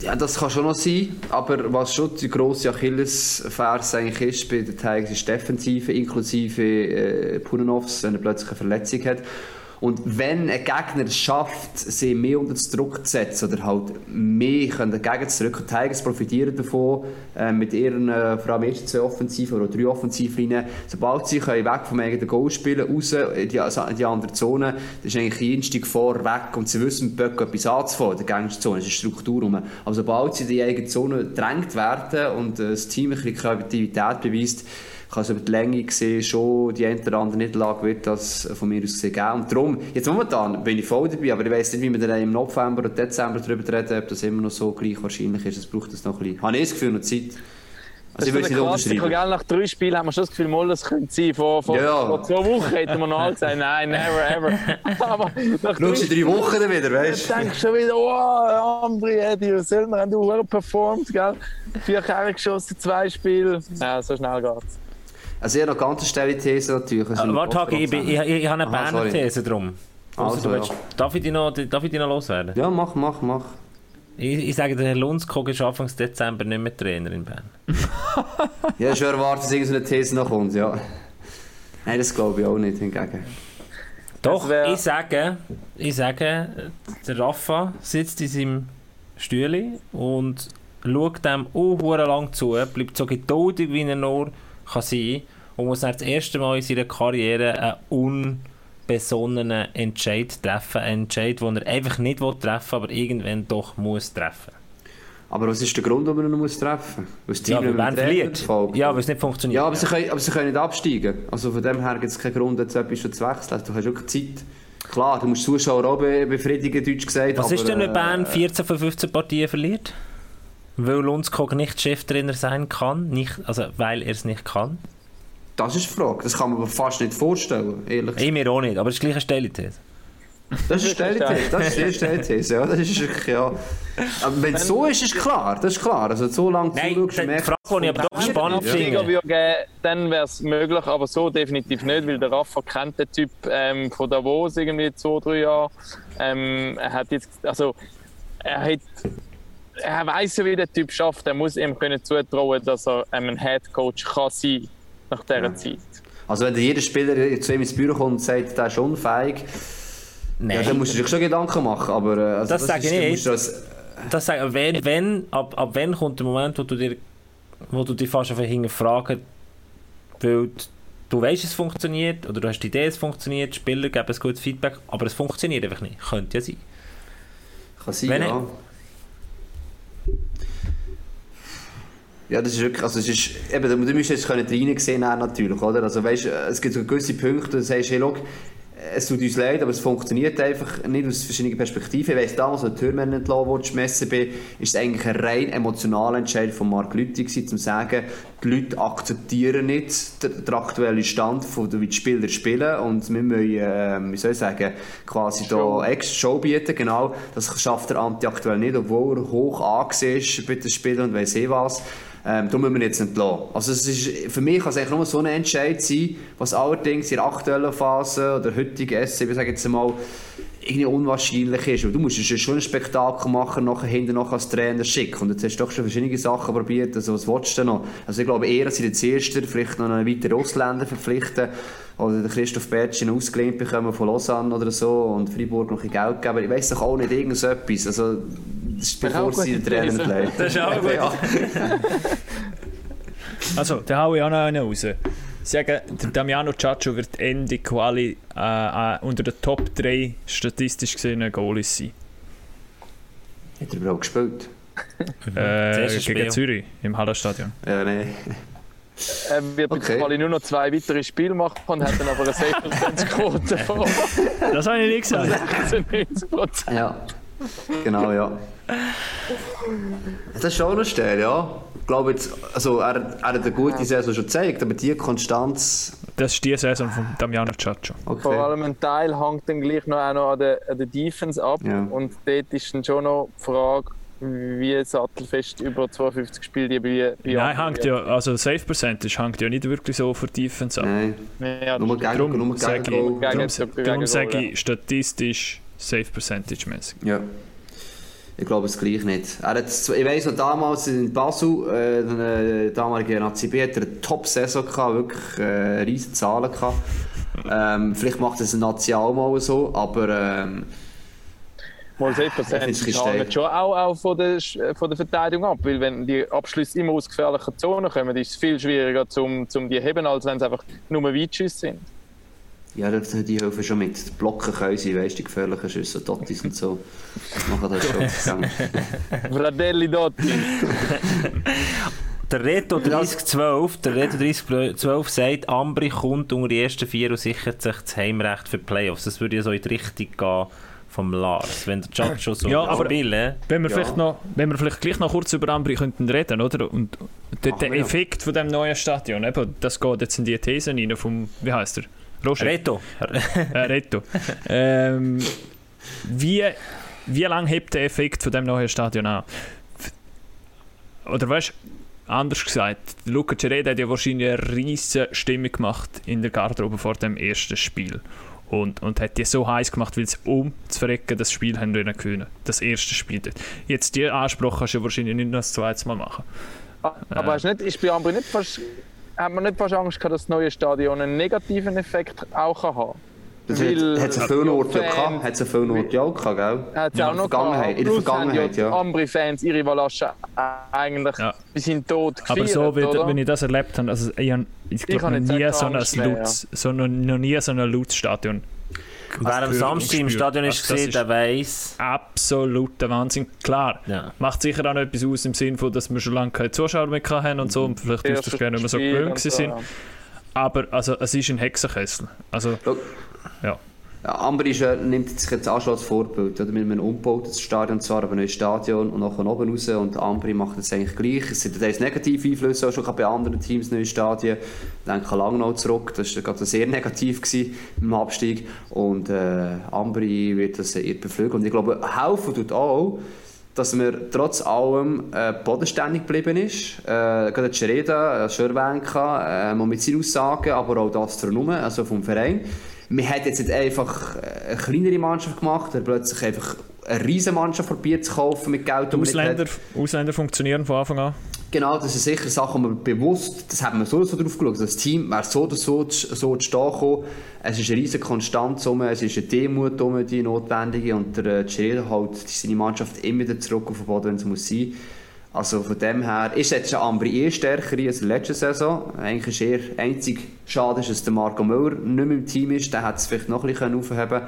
Ja, das kann schon noch sein. Aber was schon die grosse Achillesferse eigentlich ist bei den Tigers ist die Defensive, inklusive äh, Punanovs, wenn er plötzlich eine Verletzung hat. Und wenn ein Gegner es schafft, sie mehr unter Druck zu setzen oder halt mehr können dagegen zu drücken, Tigers profitieren davon äh, mit ihren äh, vor allem ersten zwei Offensiven oder drei Offensivlinien. Sobald sie können weg vom eigenen Goal spielen, raus in die, also in die andere Zone, das ist eigentlich die vor weg und sie wissen mit Böck etwas anzufangen, der gegnerischen Zone, das ist Struktur rum. Aber sobald sie in die eigene Zone gedrängt werden und äh, das Team ein bisschen Kreativität beweist, kann es über die Länge gesehen schon die eine oder andere Niederlage wird das von mir aus gesehen geben. Und darum, jetzt momentan bin ich voll dabei, aber ich weiss nicht, wie wir dann im November oder Dezember darüber reden, ob das immer noch so gleich wahrscheinlich ist. Es braucht das noch ein bisschen, habe ich das Gefühl, noch Zeit. Das Also ich ist würde es nicht unterschreiben. Nach drei Spielen haben wir schon das Gefühl, mal, das könnte sein. Vor, vor, Ja, vor zwei Wochen hätten wir noch alle gesagt, nein, never, ever. Aber nach in drei Wochen dann wieder, Ich weißt du? denke schon wieder, oh, André, die Söldner haben du performt, gell? Vier Kerren geschossen, zwei Spiele. Ja, so schnell geht's. Also ich habe noch ganz eine steile These natürlich. Also Äh, Warte, Hagi, ich, ich, ich, ich habe eine Aha, Berner sorry. These drum. Also, Also, du willst, ja. darf, ich die noch, darf ich die noch loswerden? Ja, mach, mach, mach. Ich, ich sage, der Herr Lundskog ist Anfang Dezember nicht mehr Trainer in Bern. Ja, schon erwartet, dass irgendeine These noch kommt, ja. Nein, das glaube ich auch nicht hingegen. Doch, wär- ich sage, ich sage, der Rafa sitzt in seinem Stühle und schaut dem auch hure lang zu, bleibt so geduldig, wie er nur kann sein und muss dann das erste Mal in seiner Karriere einen unbesonnenen Entscheid treffen. Einen Entscheid, den er einfach nicht will treffen aber irgendwann doch muss treffen. Aber was ist der Grund, warum ihn muss treffen muss? Weil das Team Ja, weil verliert. folgt. Ja, weil es nicht funktioniert. Ja, aber sie, können, aber sie können nicht absteigen. Also von dem her gibt es keinen Grund, jetzt etwas zu wechseln. Du hast wirklich Zeit. Klar, du musst Zuschauer auch be- befriedigen, deutsch gesagt. Was aber, ist denn, wenn äh, Bern 14 von 15 Partien verliert? Weil Lundskog nicht Cheftrainer sein kann, nicht, also weil er es nicht kann. Das ist die Frage. Das kann man mir fast nicht vorstellen, ehrlich gesagt. Ich mir auch nicht, aber es ist gleich eine Stellithese. Das ist Stellithese, das ist die Stellithese, ja. Das ist wirklich, ja. Aber wenn es so ist, ist klar, das ist klar. Also so lange Nein, zuschaust, die merkst Frage, die ich aber doch spannend finde. dann wäre es möglich, aber so definitiv nicht, weil der Rafa kennt den Typ ähm, von Davos irgendwie zwei, drei Jahre. Ähm, er hat jetzt, also er hat, er weiß ja, wie der Typ schafft. Er muss ihm können zutrauen, dass er ein Head Coach kann sein nach dieser Zeit. Also wenn jeder Spieler zu ihm ins Büro kommt und sagt, der ist unfähig, Nein, ja, dann musst du dir schon Gedanken machen. Aber, äh, also Das sage ich nicht. als- das sage, wenn, wenn, ab, ab wann kommt der Moment, wo du dir, wo du dich fast auf hinterfragen, weil du weißt, es funktioniert, oder du hast die Idee, es funktioniert, die Spieler geben ein gutes Feedback, aber es funktioniert einfach nicht. Könnte ja sein. Kann sein, Wenn ja. Ja, das ist wirklich, also es ist, eben, du musst jetzt können rein sehen natürlich, oder? Also weißt, es gibt so gewisse Punkte, wo du sagst, hey, look, es tut uns leid, aber es funktioniert einfach nicht aus verschiedenen Perspektiven. Ich weiss, damals, als der Türmann entlassen wurde, schmessen bin, ist es eigentlich ein rein emotionaler Entscheid von Mark Lüthi gewesen, um zu sagen, die Leute akzeptieren nicht den, den aktuellen Stand, von, wie die Spieler spielen und wir müssen, äh, wie soll ich sagen, quasi da extra Show bieten, genau. Das schafft der Anti aktuell nicht, obwohl er hoch angesehen ist bei den Spielern und weiss eh was. Ähm, da müssen wir jetzt entlassen. Also es ist, für mich kann es eigentlich nur so ein Entscheid sein, was allerdings in der aktuellen Phase oder heutigen SC, ich sage jetzt mal, irgendwie unwahrscheinlich ist. Weil du musst schon ein Spektakel machen, nachher hinten noch als Trainer schicken. Und jetzt hast du doch schon verschiedene Sachen probiert. Also was willst du denn noch? Also ich glaube eher, dass sie jetzt erster vielleicht noch einen weiteren Ausländer verpflichten oder den Christoph Bertsch ausgelehnt bekommen von Lausanne oder so und Freiburg noch ein bisschen Geld geben. Ich weiss doch auch nicht irgend so etwas. Also das ist bevor sie den Trainer entlassen. Das ist auch gut. Also, da hau ich auch noch einen raus. Sagen, der Damiano Ciaccio wird Ende Quali äh, äh, unter den Top 3 statistisch gesehen Goalies sein. Hat er überhaupt gespielt? Äh, erste Spiel. gegen Zürich im Hallenstadion. Ja, nein. Er wird bei Okay. der Quali nur noch zwei weitere Spiele machen und hat dann aber eine 6%-Quote von Das habe ich nicht gesagt. 96%. Ja, genau, ja. Das ist schon eine Stelle, ja. Ich glaube jetzt, also er, er hat eine gute Saison schon gezeigt, aber die Konstanz, Das ist die Saison von Damiano Ciaccio. Vor okay. allem ein Teil hängt dann gleich noch, auch noch an, der, an der Defense ab. Ja. Und dort ist dann schon noch die Frage, wie sattelfest über 52 Spiele die bei, bei Nein, hängt ja, also Safe Percentage hängt ja nicht wirklich so für Defense ab. Nein, Ja, nur gegen, Darum nur sage gegen ich, Goal. Gegen- darum, gegen- darum sage ich statistisch Safe Percentage mäßig. Ja. Ich glaube es gleich nicht. Er hat, ich weiss noch, damals in Basel, äh, der damalige ACB, hat er eine Top-Saison gehabt, wirklich äh, riesige Zahlen gehabt. Ähm, vielleicht macht es ein Nazi auch mal so, aber ähm, Mal Ich find's ein 6% bisschen hängt schon auch, auch von, der, Sch- von der Verteidigung ab. Weil wenn die Abschlüsse immer aus gefährlichen Zonen kommen, ist es viel schwieriger, zum, zum die heben, als wenn es einfach nur Weitschüsse sind. Ja, die die helfen schon mit. Die Blocken können sie, weißt du, die gefährlichen Schüsse, Dottis und so. Machen das schon zusammen. Fratelli Dotti. Der Reto 3012, der Reto 3012 sagt, Ambri kommt unter die ersten vier und sichert sich das Heimrecht für die Playoffs. Das würde ja so in die Richtung gehen vom Lars. Wenn der Chat schon so Ja, aber- spielen. Wenn wir, Ja. vielleicht noch, wenn wir vielleicht gleich noch kurz über Ambri könnten reden, oder? Und der, Machen der ja. Effekt von dem neuen Stadion, eben, das geht jetzt in die These rein vom, wie heißt er? Roger? Reto. äh, Reto. ähm, wie, wie lange hebt der Effekt von dem neuen Stadion an? Oder weißt du, anders gesagt, Luca Cereda hat ja wahrscheinlich eine riesige Stimmung gemacht in der Garderobe vor dem ersten Spiel. Und, und hat die so heiß gemacht, weil sie um zu verrecken das Spiel haben gewinnen. Das erste Spiel dort. Jetzt, diesen Anspruch kannst du ja wahrscheinlich nicht noch das zweite Mal machen. Aber hast du nicht, ist bei Ambri nicht fast hat man nicht fast Angst gehabt, dass das neue Stadion einen negativen Effekt auch kann haben Das Weil- hat es an vielen Orten ja gehabt. Hat es an vielen Orten ja auch gehabt, gell? Hat es Ja, auch in der noch Vergangenheit, in der Vergangenheit, ja. Ambri-Fans ihre Walasche eigentlich Ja. bis in den Tod gefeiert, Aber so, wie, oder? wenn ich das erlebt habe, also ich, ich Ich glaube habe noch so lautes, so noch, noch nie so ein lautes Stadion. Wer am Samstag im Stadion ist. Also der weiss. Absoluter Wahnsinn. Klar, Ja. macht sicher auch noch etwas aus im Sinne von, dass wir schon lange keine Zuschauer mehr haben und so und vielleicht ist das gerne nicht mehr so gewöhnt so, sind. ja. Aber also, es ist ein Hexenkessel. Also, ja. Ja, Amber äh, nimmt sich jetzt auch schon als Vorbild. Oder? Mit einem umgebautes Stadion, zwar aber ein neues Stadion und nachher oben raus. Und Ambri macht das eigentlich gleich. Es sind teils negative Einflüsse auch schon bei anderen Teams, neue Stadien. Ich denke Langnau zurück, das war gerade sehr negativ im Abstieg. Und äh, Ambri wird das eher beflügeln. Und ich glaube, helfen tut auch, dass man trotz allem äh, bodenständig geblieben ist. Äh, gerade Cereda, Schörwenka, äh, mit seinen Aussagen, aber auch das drumherum, also vom Verein. Man hat jetzt nicht einfach äh, eine kleinere Mannschaft gemacht, oder plötzlich einfach eine riesen Mannschaft probiert zu kaufen mit Geld, Ausländer. Ausländer funktionieren von Anfang an. Genau, das ist sicher Sachen, die man bewusst, das haben wir so oder so drauf geschaut. Das Team wäre so oder so, zu- so zustande gekommen. Es ist eine riesige Konstanz rum, es ist eine Demut rum, die notwendige. Und der äh, Cereda hält seine Mannschaft immer wieder zurück auf den Boden, wenn es muss sein. Also von dem her ist jetzt schon Ambri eh stärker als letzten Saison. Eigentlich ist eher einzig schade, dass der Marco Müller nicht mehr im Team ist. Der hätte es vielleicht noch ein bisschen aufheben.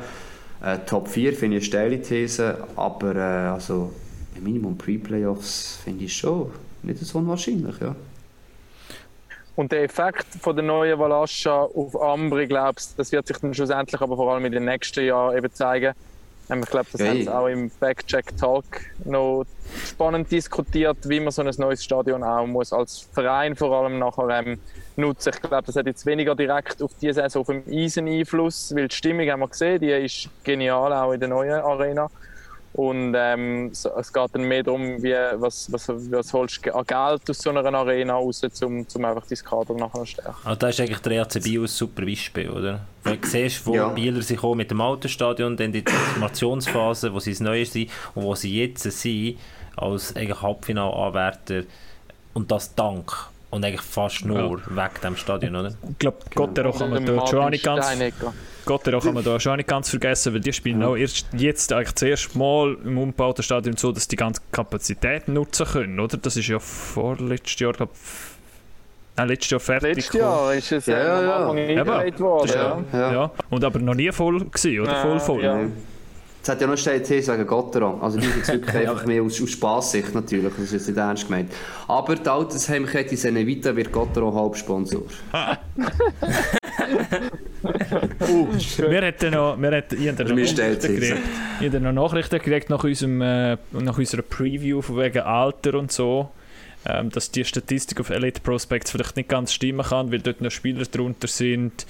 Äh, Top 4 finde ich eine steile These, aber äh, also Minimum Pre-Playoffs finde ich schon nicht so unwahrscheinlich, ja. Und der Effekt von der neuen Valascha auf Ambri, glaubst das wird sich dann schlussendlich aber vor allem in den nächsten Jahren eben zeigen. Ähm, Ich glaube, das Ja, haben sie auch im Backcheck-Talk noch spannend diskutiert, wie man so ein neues Stadion auch muss als Verein vor allem nachher ähm, nutzen. Ich glaube, das hat jetzt weniger direkt auf die Saison auf dem Eisen Einfluss, weil die Stimmung haben wir gesehen, die ist genial auch in der neuen Arena. Und ähm, es geht dann mehr darum, wie, was, was, was holst du an Geld aus so einer Arena raus, um, um einfach dein Kader nachher zu stärken. Also da ist eigentlich der EAC Bio ein super Beispiel, oder? Wenn du siehst, wo Ja. die Bieler sich kommen mit dem alten Stadion, dann die Transformationsphase, wo sie das Neue sind und wo sie jetzt sind, als eigentlich Halbfinalanwärter und das dank und eigentlich fast nur wegen dem Stadion, oder? Ich glaube, Gottero kann man da schon nicht ganz. Gottero kann man da schon auch nicht ganz vergessen, weil die spielen auch erst jetzt eigentlich das erste Mal im umgebauten Stadion so, dass die ganze Kapazität nutzen können, oder? Das ist ja vorletztes Jahr, glaube Nein, letztes Jahr fertig. Letztes. Jahr ist es Ja, ja, ja. Worden. Das ist Ja. Ja. Ja. Und aber noch nie voll gewesen, oder? Voll voll. Es hat ja noch steile These wegen Gotteron. Also die jetzt wirklich einfach mehr aus, aus Spaßsicht natürlich, das ist jetzt nicht ernst gemeint. Aber die Altersheimkette Senevita wird Gotteron Hauptsponsor. Wir hätten noch, wir hätten, noch Nachrichten gekriegt. Noch Nachrichten gekriegt nach, unserem, äh, nach unserer Preview von wegen Alter und so. Ähm, dass die Statistik auf Elite Prospects vielleicht nicht ganz stimmen kann, weil dort noch Spieler drunter sind,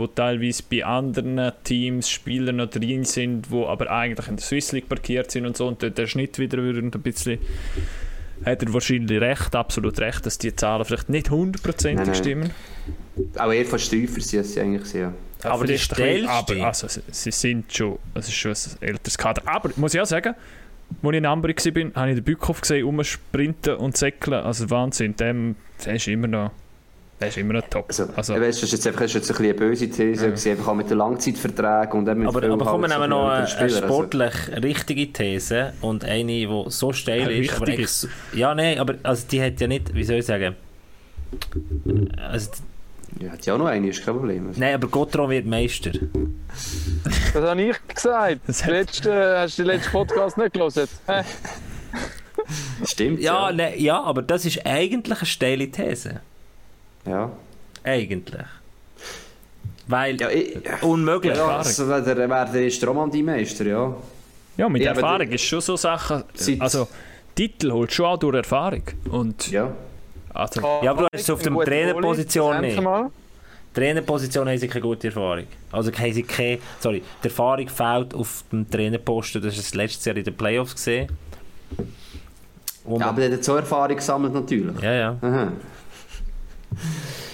wo teilweise bei anderen Teams Spieler noch drin sind, wo aber eigentlich in der Swiss League parkiert sind und so. Und dort der Schnitt wieder würde ein bisschen. Hat er wahrscheinlich recht, absolut recht, dass die Zahlen vielleicht nicht hundertprozentig stimmen. Auch eher von Streifer sind sie eigentlich sehr. Aber die aber also, sie, sind schon, es ist schon ein älteres Kader. Aber muss ich auch sagen, als ich in Ambri war, habe ich den Bückhoff gesehen, umsprinten und säckeln. Also Wahnsinn, dem, der ist immer noch, der ist immer noch top. Also, Also, ich weiss, das ist jetzt einfach das ist jetzt ein bisschen eine böse These, gewesen, einfach auch mit den Langzeitverträgen und mit Aber, aber kommen wir nehmen noch eine, also- sportlich richtige These und eine, die so steil Eine ist. Aber ex- ja, nein, aber also die hat ja nicht, wie soll ich sagen, also, Ja, hat ja auch noch eine, ist kein Problem. Also, nein, aber Gotron wird Meister. Das habe ich gesagt. Das letzte, hast du den letzten Podcast nicht gelesen? Hä? Ja, Stimmt, ja. nein, ja, aber das ist eigentlich eine steile These. Ja, Eigentlich. Weil, ja ich, unmöglich. ja, also, der, der erste Romandie-Meister, ja. ja, mit Ja, Erfahrung ist schon so Sachen, also Titel holt schon auch durch Erfahrung. Und Ja. also, Ja, aber du hast es auf der Trainerposition nicht. Trainerposition haben sie keine gute Erfahrung. Also haben sie keine, sorry, die Erfahrung fehlt auf dem Trainerposten, das ist das letzte Jahr in den Playoffs gesehen. Ja, aber der hat so Erfahrung gesammelt natürlich. ja, ja. Aha.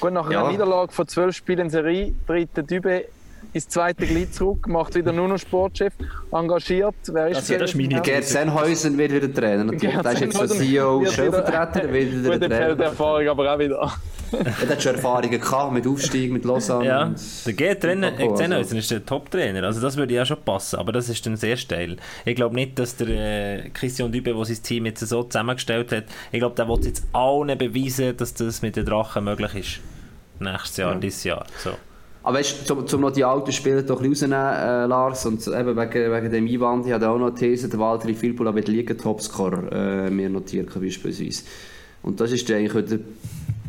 Gut, nach Ja. einer Niederlage von zwölf Spielen in Serie tritt der Dübe ins zweite Glied zurück, macht wieder nur noch Sportchef, engagiert. Wer ist Das- das ist meine Gerd Sennhäusen wird wieder Trainer. natürlich. Gerd Der ist jetzt so CEO, wieder- Stellvertreter, wird wieder der die Trainer. Erfahrung aber auch wieder. Er hat schon Erfahrungen gehabt mit Aufstieg, mit Lausanne. Ja, der G-Trainer, Paco, also. Sennhäuser ist der Top-Trainer, also das würde ja schon passen, aber das ist dann sehr steil. Ich glaube nicht, dass der äh, Christian Dübe, der sein Team jetzt so zusammengestellt hat, ich glaube, der will jetzt allen beweisen, dass das mit den Drachen möglich ist. Nächstes Jahr, dieses Jahr. So. Aber weißt, zum, zum noch die alten Spieler doch rausnehmen, äh, Lars, und eben wegen, wegen dem Einwand, ich habe auch noch eine These, der Walter Filpula wird Liga-Topscorer äh, mir notiert beispielsweise. Und das ist eigentlich der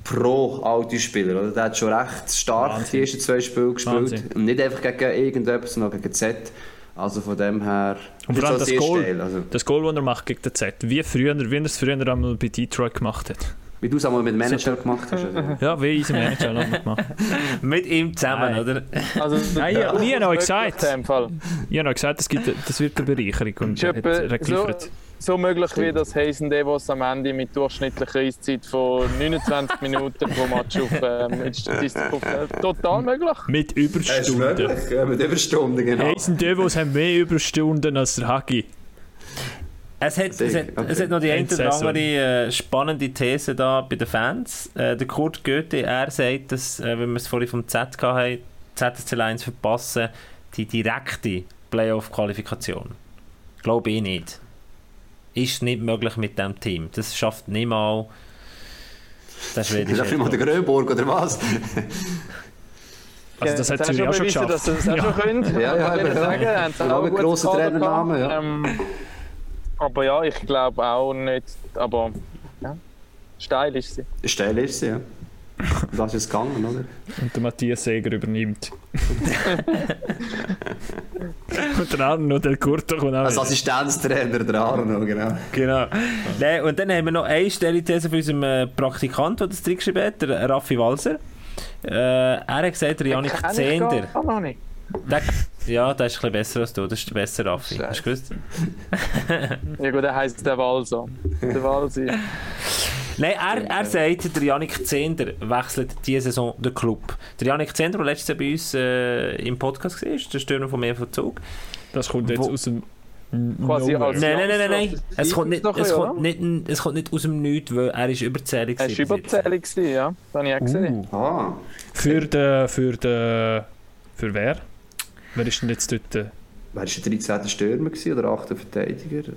pro-alte Spieler, oder? Der hat schon recht stark Wahnsinn. die ersten zwei Spiele gespielt. Wahnsinn. Und nicht einfach gegen irgendetwas, sondern gegen Z. Also von dem her... Und vor allem das Goal, Also, das Goal, das er macht gegen den Z, wie, früher, wie er es früher einmal bei Detroit gemacht hat. Wie du es einmal mit dem Manager gemacht hast. Also. Ja, wie unser Manager einmal gemacht. Mit ihm zusammen, Nein. oder? Also, Nein, ich- ich habe euch gesagt. Ich habe noch gesagt, das, gibt, das wird eine Bereicherung und hat, er hat so, geliefert. so möglich wie das Hazen Devos am Ende mit durchschnittlicher Eiszeit von 29 Minuten pro Match auf ähm, mit Statistik aufstellt. Total möglich. Mit Überstunden. Ja, mit Überstunden, genau. Heisen Devos haben mehr Überstunden als der Hagi. Es hat, es, hat, Okay. es hat noch die eine oder andere äh, spannende These da bei den Fans. Äh, der Kurt Goethe, er sagt, dass, äh, wenn wir es vorhin vom Z hatten, ZSC 1 verpassen, die direkte Playoff-Qualifikation. Glaube ich nicht. Ist nicht möglich mit dem Team. Das schafft nicht mal der Ist schwedische das mal der. Grönburg oder was? Also das hat Jetzt sie hast auch schon geschafft. dass das auch schon können. Ja, ja, Kann ich eben, ja. Haben auch einen mit guten grossen Kader Trainernamen, ja. Aber ja, ich glaube auch nicht. Aber ja, steil ist sie. Steil ist sie, ja. Das ist gegangen, oder? Und der Matthias Seger übernimmt. und der noch der Kurt kommt auch Als. Assistenztrainer der Arno, genau. Genau. Nein, und dann haben wir noch eine Stellithese von unserem äh, Praktikant, der das drin geschrieben hat, der Raffi Walser. Äh, er hat gesagt, der Janik Zehnder. gar noch nicht. Der, ja, der ist ein bisschen besser als du. Das ist der bessere Raffi. Hast du gewusst? Ja gut, der heisst der Walser. Der Walsi. Nein, er, er sagt, der Janik Zehnder wechselt diese Saison den Club. Der Janik Zehnder, der letztes Jahr bei uns äh, im Podcast war, der Stürmer von mir von Zug. Das kommt jetzt Wo- aus dem Quasi Nowhere. als- Nein, nein, nein, nein, nein. Es kommt nicht, es kommt nicht, es kommt nicht aus dem Nichts, weil er ist überzählig Er jetzt. überzählig, gewesen, ja. Das habe ich auch gesehen. Ah, Für den, für den, für wer? Wer ist denn jetzt dort? äh, wer war der 13. Stürmer gewesen, oder 8. Verteidiger?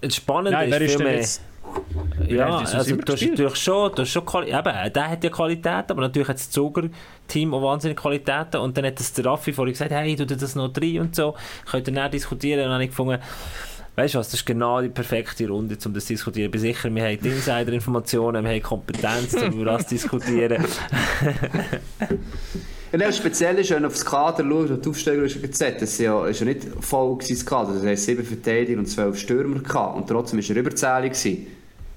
Das Spannende Nein, wer ist ist viel denn mehr... jetzt? Ja, Wer also du hast natürlich schon, du hast schon Quali eben, der hat ja Qualität, aber natürlich hat das Zuger-Team auch wahnsinnige Qualitäten und dann hat das der Raffi vorhin gesagt, hey, tu dir das noch rein und so, könnt ihr dann diskutieren und dann habe ich gefunden, weißt du was, das ist genau die perfekte Runde, um das zu diskutieren. Ich bin sicher, wir haben die Insider-Informationen, wir haben Kompetenz, um über das zu diskutieren. Ja, speziell ist, wenn du auf das Kader schaust, und die Aufstellung ist gesetzt, das ja, ist ja nicht voll das Kader. Das heißt, sieben Verteidiger und zwölf Stürmer gehabt. Und trotzdem war er überzählig. Gewesen.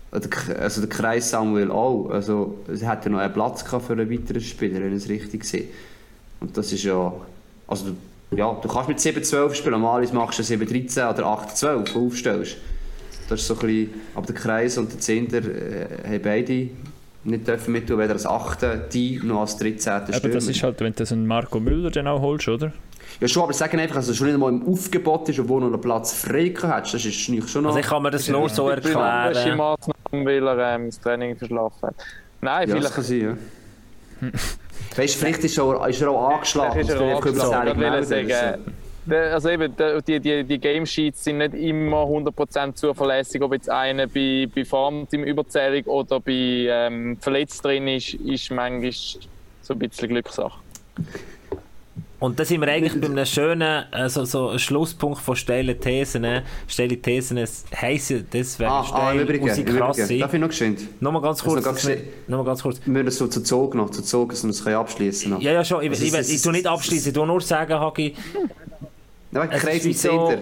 Also der Kreis Samuel auch. Also, es hätte noch einen Platz gehabt für einen weiteren Spieler, wenn es richtig war. Und das ist ja... Also, ja, du kannst mit 7-12 spielen. Normalerweise machst du 7-13 oder 8-12, wo du aufstellst. Das ist so ein bisschen... Aber der Kreis und der Zehnder äh, haben beide nicht dürfen mittun, weder als 8. die noch als 13. Stürmer. Aber das ist halt, wenn du einen Marco Müller dann auch holst, oder? Ja schon, aber sagen einfach, dass er schon nicht mal im Aufgebot ist, obwohl noch einen Platz frei hat. Das ist nicht schon noch... Also ich kann mir das nur so erklären. Maßnahmen, weil er ähm, das Training verschlafen hat. Nein, ja, das vielleicht kann sein, ja. weißt du, vielleicht ist er, ist er auch angeschlagen. Vielleicht ist er vielleicht angeschlagen. Ich Also eben, die, die, die Game Sheets sind nicht immer 100% zuverlässig, ob jetzt einer bei, bei Farmteam überzählig oder bei ähm, verletzt drin ist, ist manchmal so ein bisschen Glückssache. Und da sind wir eigentlich bei einem schönen äh, so, Schlusspunkt von steilen Thesen. ne? Steile Thesen heissen, das wäre Ah, ah, im Übrigen, und sie im krass Übrigen. sein. Darf ich noch geschwind? Nochmal ganz Also kurz. noch ganz wir- Nochmal ganz kurz. Wir müssen so zu Zug noch, zu Zug, dass wir es abschließen können. Ja, ja, schon. Ich, Also ich, es ich, ist- ich, tu nicht abschließen. Ich tu nur sagen, Hagi. Nein, es Kreis ist so- Center.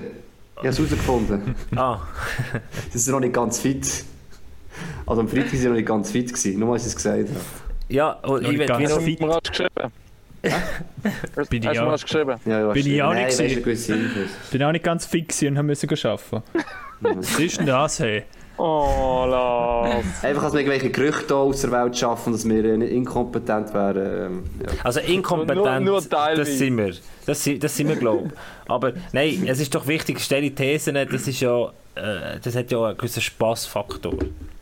Ich habe es herausgefunden. Ah, Sie sind noch nicht ganz fit. Also am Freitag waren sie noch nicht ganz fit. Gewesen. Nur, als ich es gesagt habe. ja, und ich nicht will ganz wie noch, fit. Hast du mir rasch geschrieben? Hast Bin ich hast auch. geschrieben? Ja, Bin ich auch nicht gewisse Infos. Bin auch nicht ganz fix und haben müssen arbeiten. Was ist denn das, hey? Oh, Lars. Einfach, dass wir irgendwelche Gerüchte aus der Welt schaffen, dass wir äh, nicht inkompetent wären. Ähm, ja. Also inkompetent, Nur- nur das sind wir. Das, sind- das sind wir, glaube ich. Aber nein, es ist doch wichtig, stelle Thesen, das ist ja, äh, das hat ja einen gewissen Spassfaktor.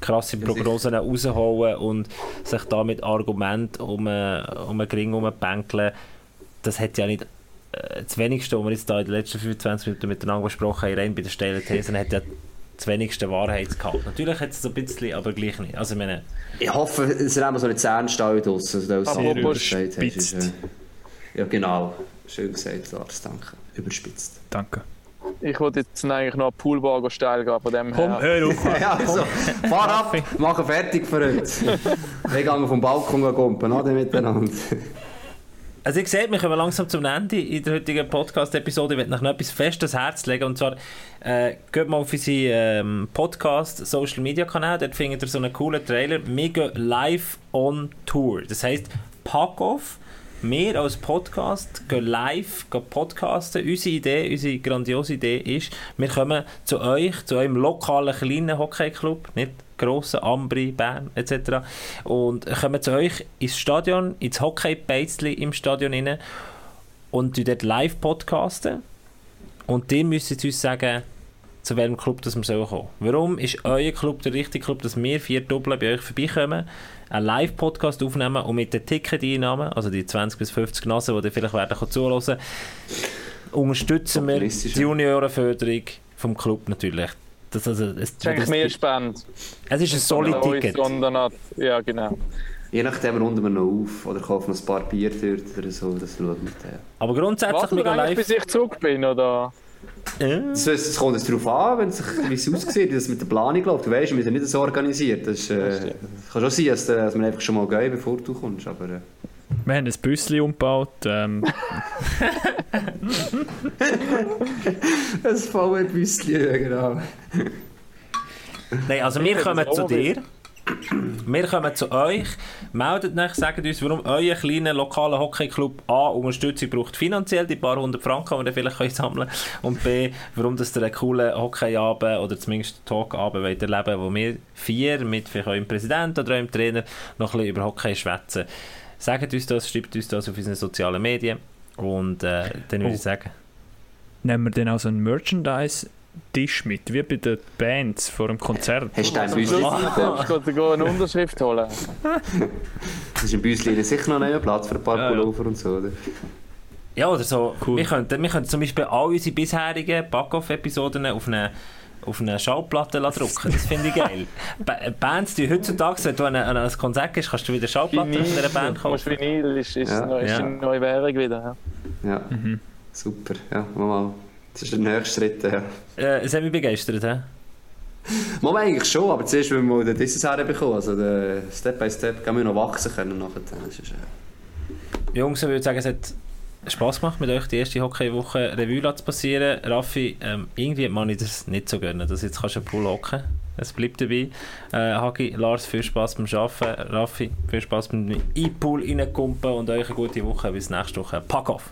Krasse Prognosen rausholen und sich da mit Argumenten um, äh, um einen Ring herumbänkeln, das hat ja nicht äh, das wenigste, was wir jetzt da in den letzten 25 Minuten miteinander besprochen haben, rein bei den steilen Thesen, hat ja das wenigste Wahrheitsgehalt. Natürlich hat es so ein bisschen, aber gleich nicht. Also ich meine, Ich hoffe, es sind immer so eine Zähnstall draussen. Also, das Aber du hast, überspitzt. ist, äh, Ja, genau. Schön gesagt, Lars, danke. Überspitzt. Danke. Ich wollte jetzt eigentlich noch eine Poolbar steil gehen, von dem Komm, her. hör auf. Ja, also, fahr ab, mach fertig für heute. Wir gehen vom Balkon gumpen, oder miteinander. Also ihr seht, wir kommen langsam zum Ende in der heutigen Podcast-Episode. Ich möchte noch etwas fest ans Herz legen. Und zwar, äh, geht mal auf unseren ähm, Podcast, Social Media Kanal. Dort findet ihr so einen coolen Trailer. Wir gehen live on Tour. Das heisst, pack off. Wir als Podcast gehen live gehen podcasten. Unsere Idee, unsere grandiose Idee ist, wir kommen zu euch, zu eurem lokalen kleinen Hockeyclub, nicht grossen, Ambri, Bern etc. Und kommen zu euch ins Stadion, ins Hockey-Beizli im Stadion rein und dort live podcasten. Und die müssen uns sagen, zu welchem Club das wir sollen kommen. Warum ist euer Club der richtige Club, dass wir vier Doppel bei euch vorbeikommen, einen Live-Podcast aufnehmen und mit den Ticket-Einnahmen, also die 20 bis 50 Nasen, die ihr vielleicht werden zuhören unterstützen wir die. Juniorenförderung vom Club natürlich. Das, also, es, Das ist mehr spannend. es ist ein Solid-Ticket. Ja, genau. Je nachdem runden wir noch auf oder kaufen noch ein paar Bier dort oder so, das schauen wir dann. Aber grundsätzlich, gehen eigentlich, live... bis ich zurück bin, oder? Ja. Das, das kommt jetzt darauf an, wenn es sich- wie es aussieht, wie das mit der Planung läuft. Du weißt, wir sind nicht so organisiert. Das, ist, äh, das kann schon sein, dass, äh, dass wir einfach schon mal gehen, bevor du kommst. Aber, äh, Wir haben ein Büsschen umgebaut. Ähm, ein volles Büsschen, genau. Nein, also wir kommen zu dir. Wir kommen zu euch. Meldet euch, sagt uns, warum euer kleiner lokaler Hockeyclub A Unterstützung braucht finanziell, die paar hundert Franken, die wir vielleicht könnt sammeln Und B, warum das ihr einen coolen Hockeyabend oder zumindest Talkabend wollt erleben wo wir vier mit vielleicht eurem Präsidenten oder eurem Trainer noch ein bisschen über Hockey schwätzen. Sagt uns das, schreibt uns das auf unseren sozialen Medien und äh, dann würde Oh. ich sagen, nehmen wir dann auch so einen Merchandise-Tisch mit, wie bei den Bands vor dem Konzert. Hast du ein Am Büsschen? Schluss darfst du eine Unterschrift holen. Das ist im Büsschen sicher noch einen Platz für ein paar Ja, ja. Pullover und so. Oder? Ja, oder so. Cool. Wir, könnten, wir könnten zum Beispiel all unsere bisherigen Back-Off-Episoden auf eine, auf eine Schallplatte drucken. Das finde ich geil. Ba Bands, die heutzutage, wenn du an, ein- an ein Konzert gehst, kannst du wieder Schallplatten von einer Band kaufen. Vinyl, ist, ist, Ja. noch- ist Ja. die neue Währung wieder. Ja. Ja, super. Ja, mal, mal. Das ist der nächste Schritt. Ja. Äh, es hat mich begeistert. He? Mal eigentlich schon, aber zuerst müssen wir mal dieses herbekommen. Also der Step by Step gehen wir noch wachsen können nachher. Das ist, äh, Jungs, ich würde sagen, es hat Spass gemacht, mit euch die erste Hockeywoche Revue zu passieren. Raffi, ähm, irgendwie mag ich das nicht so gönnen, dass jetzt kannst du einen Pool hocken. Es bleibt dabei. Äh, Hagi, Lars, viel Spass beim Arbeiten. Raffi, viel Spass beim E-Pool reinkumpen und euch eine gute Woche. Bis nächste Woche. Pack auf!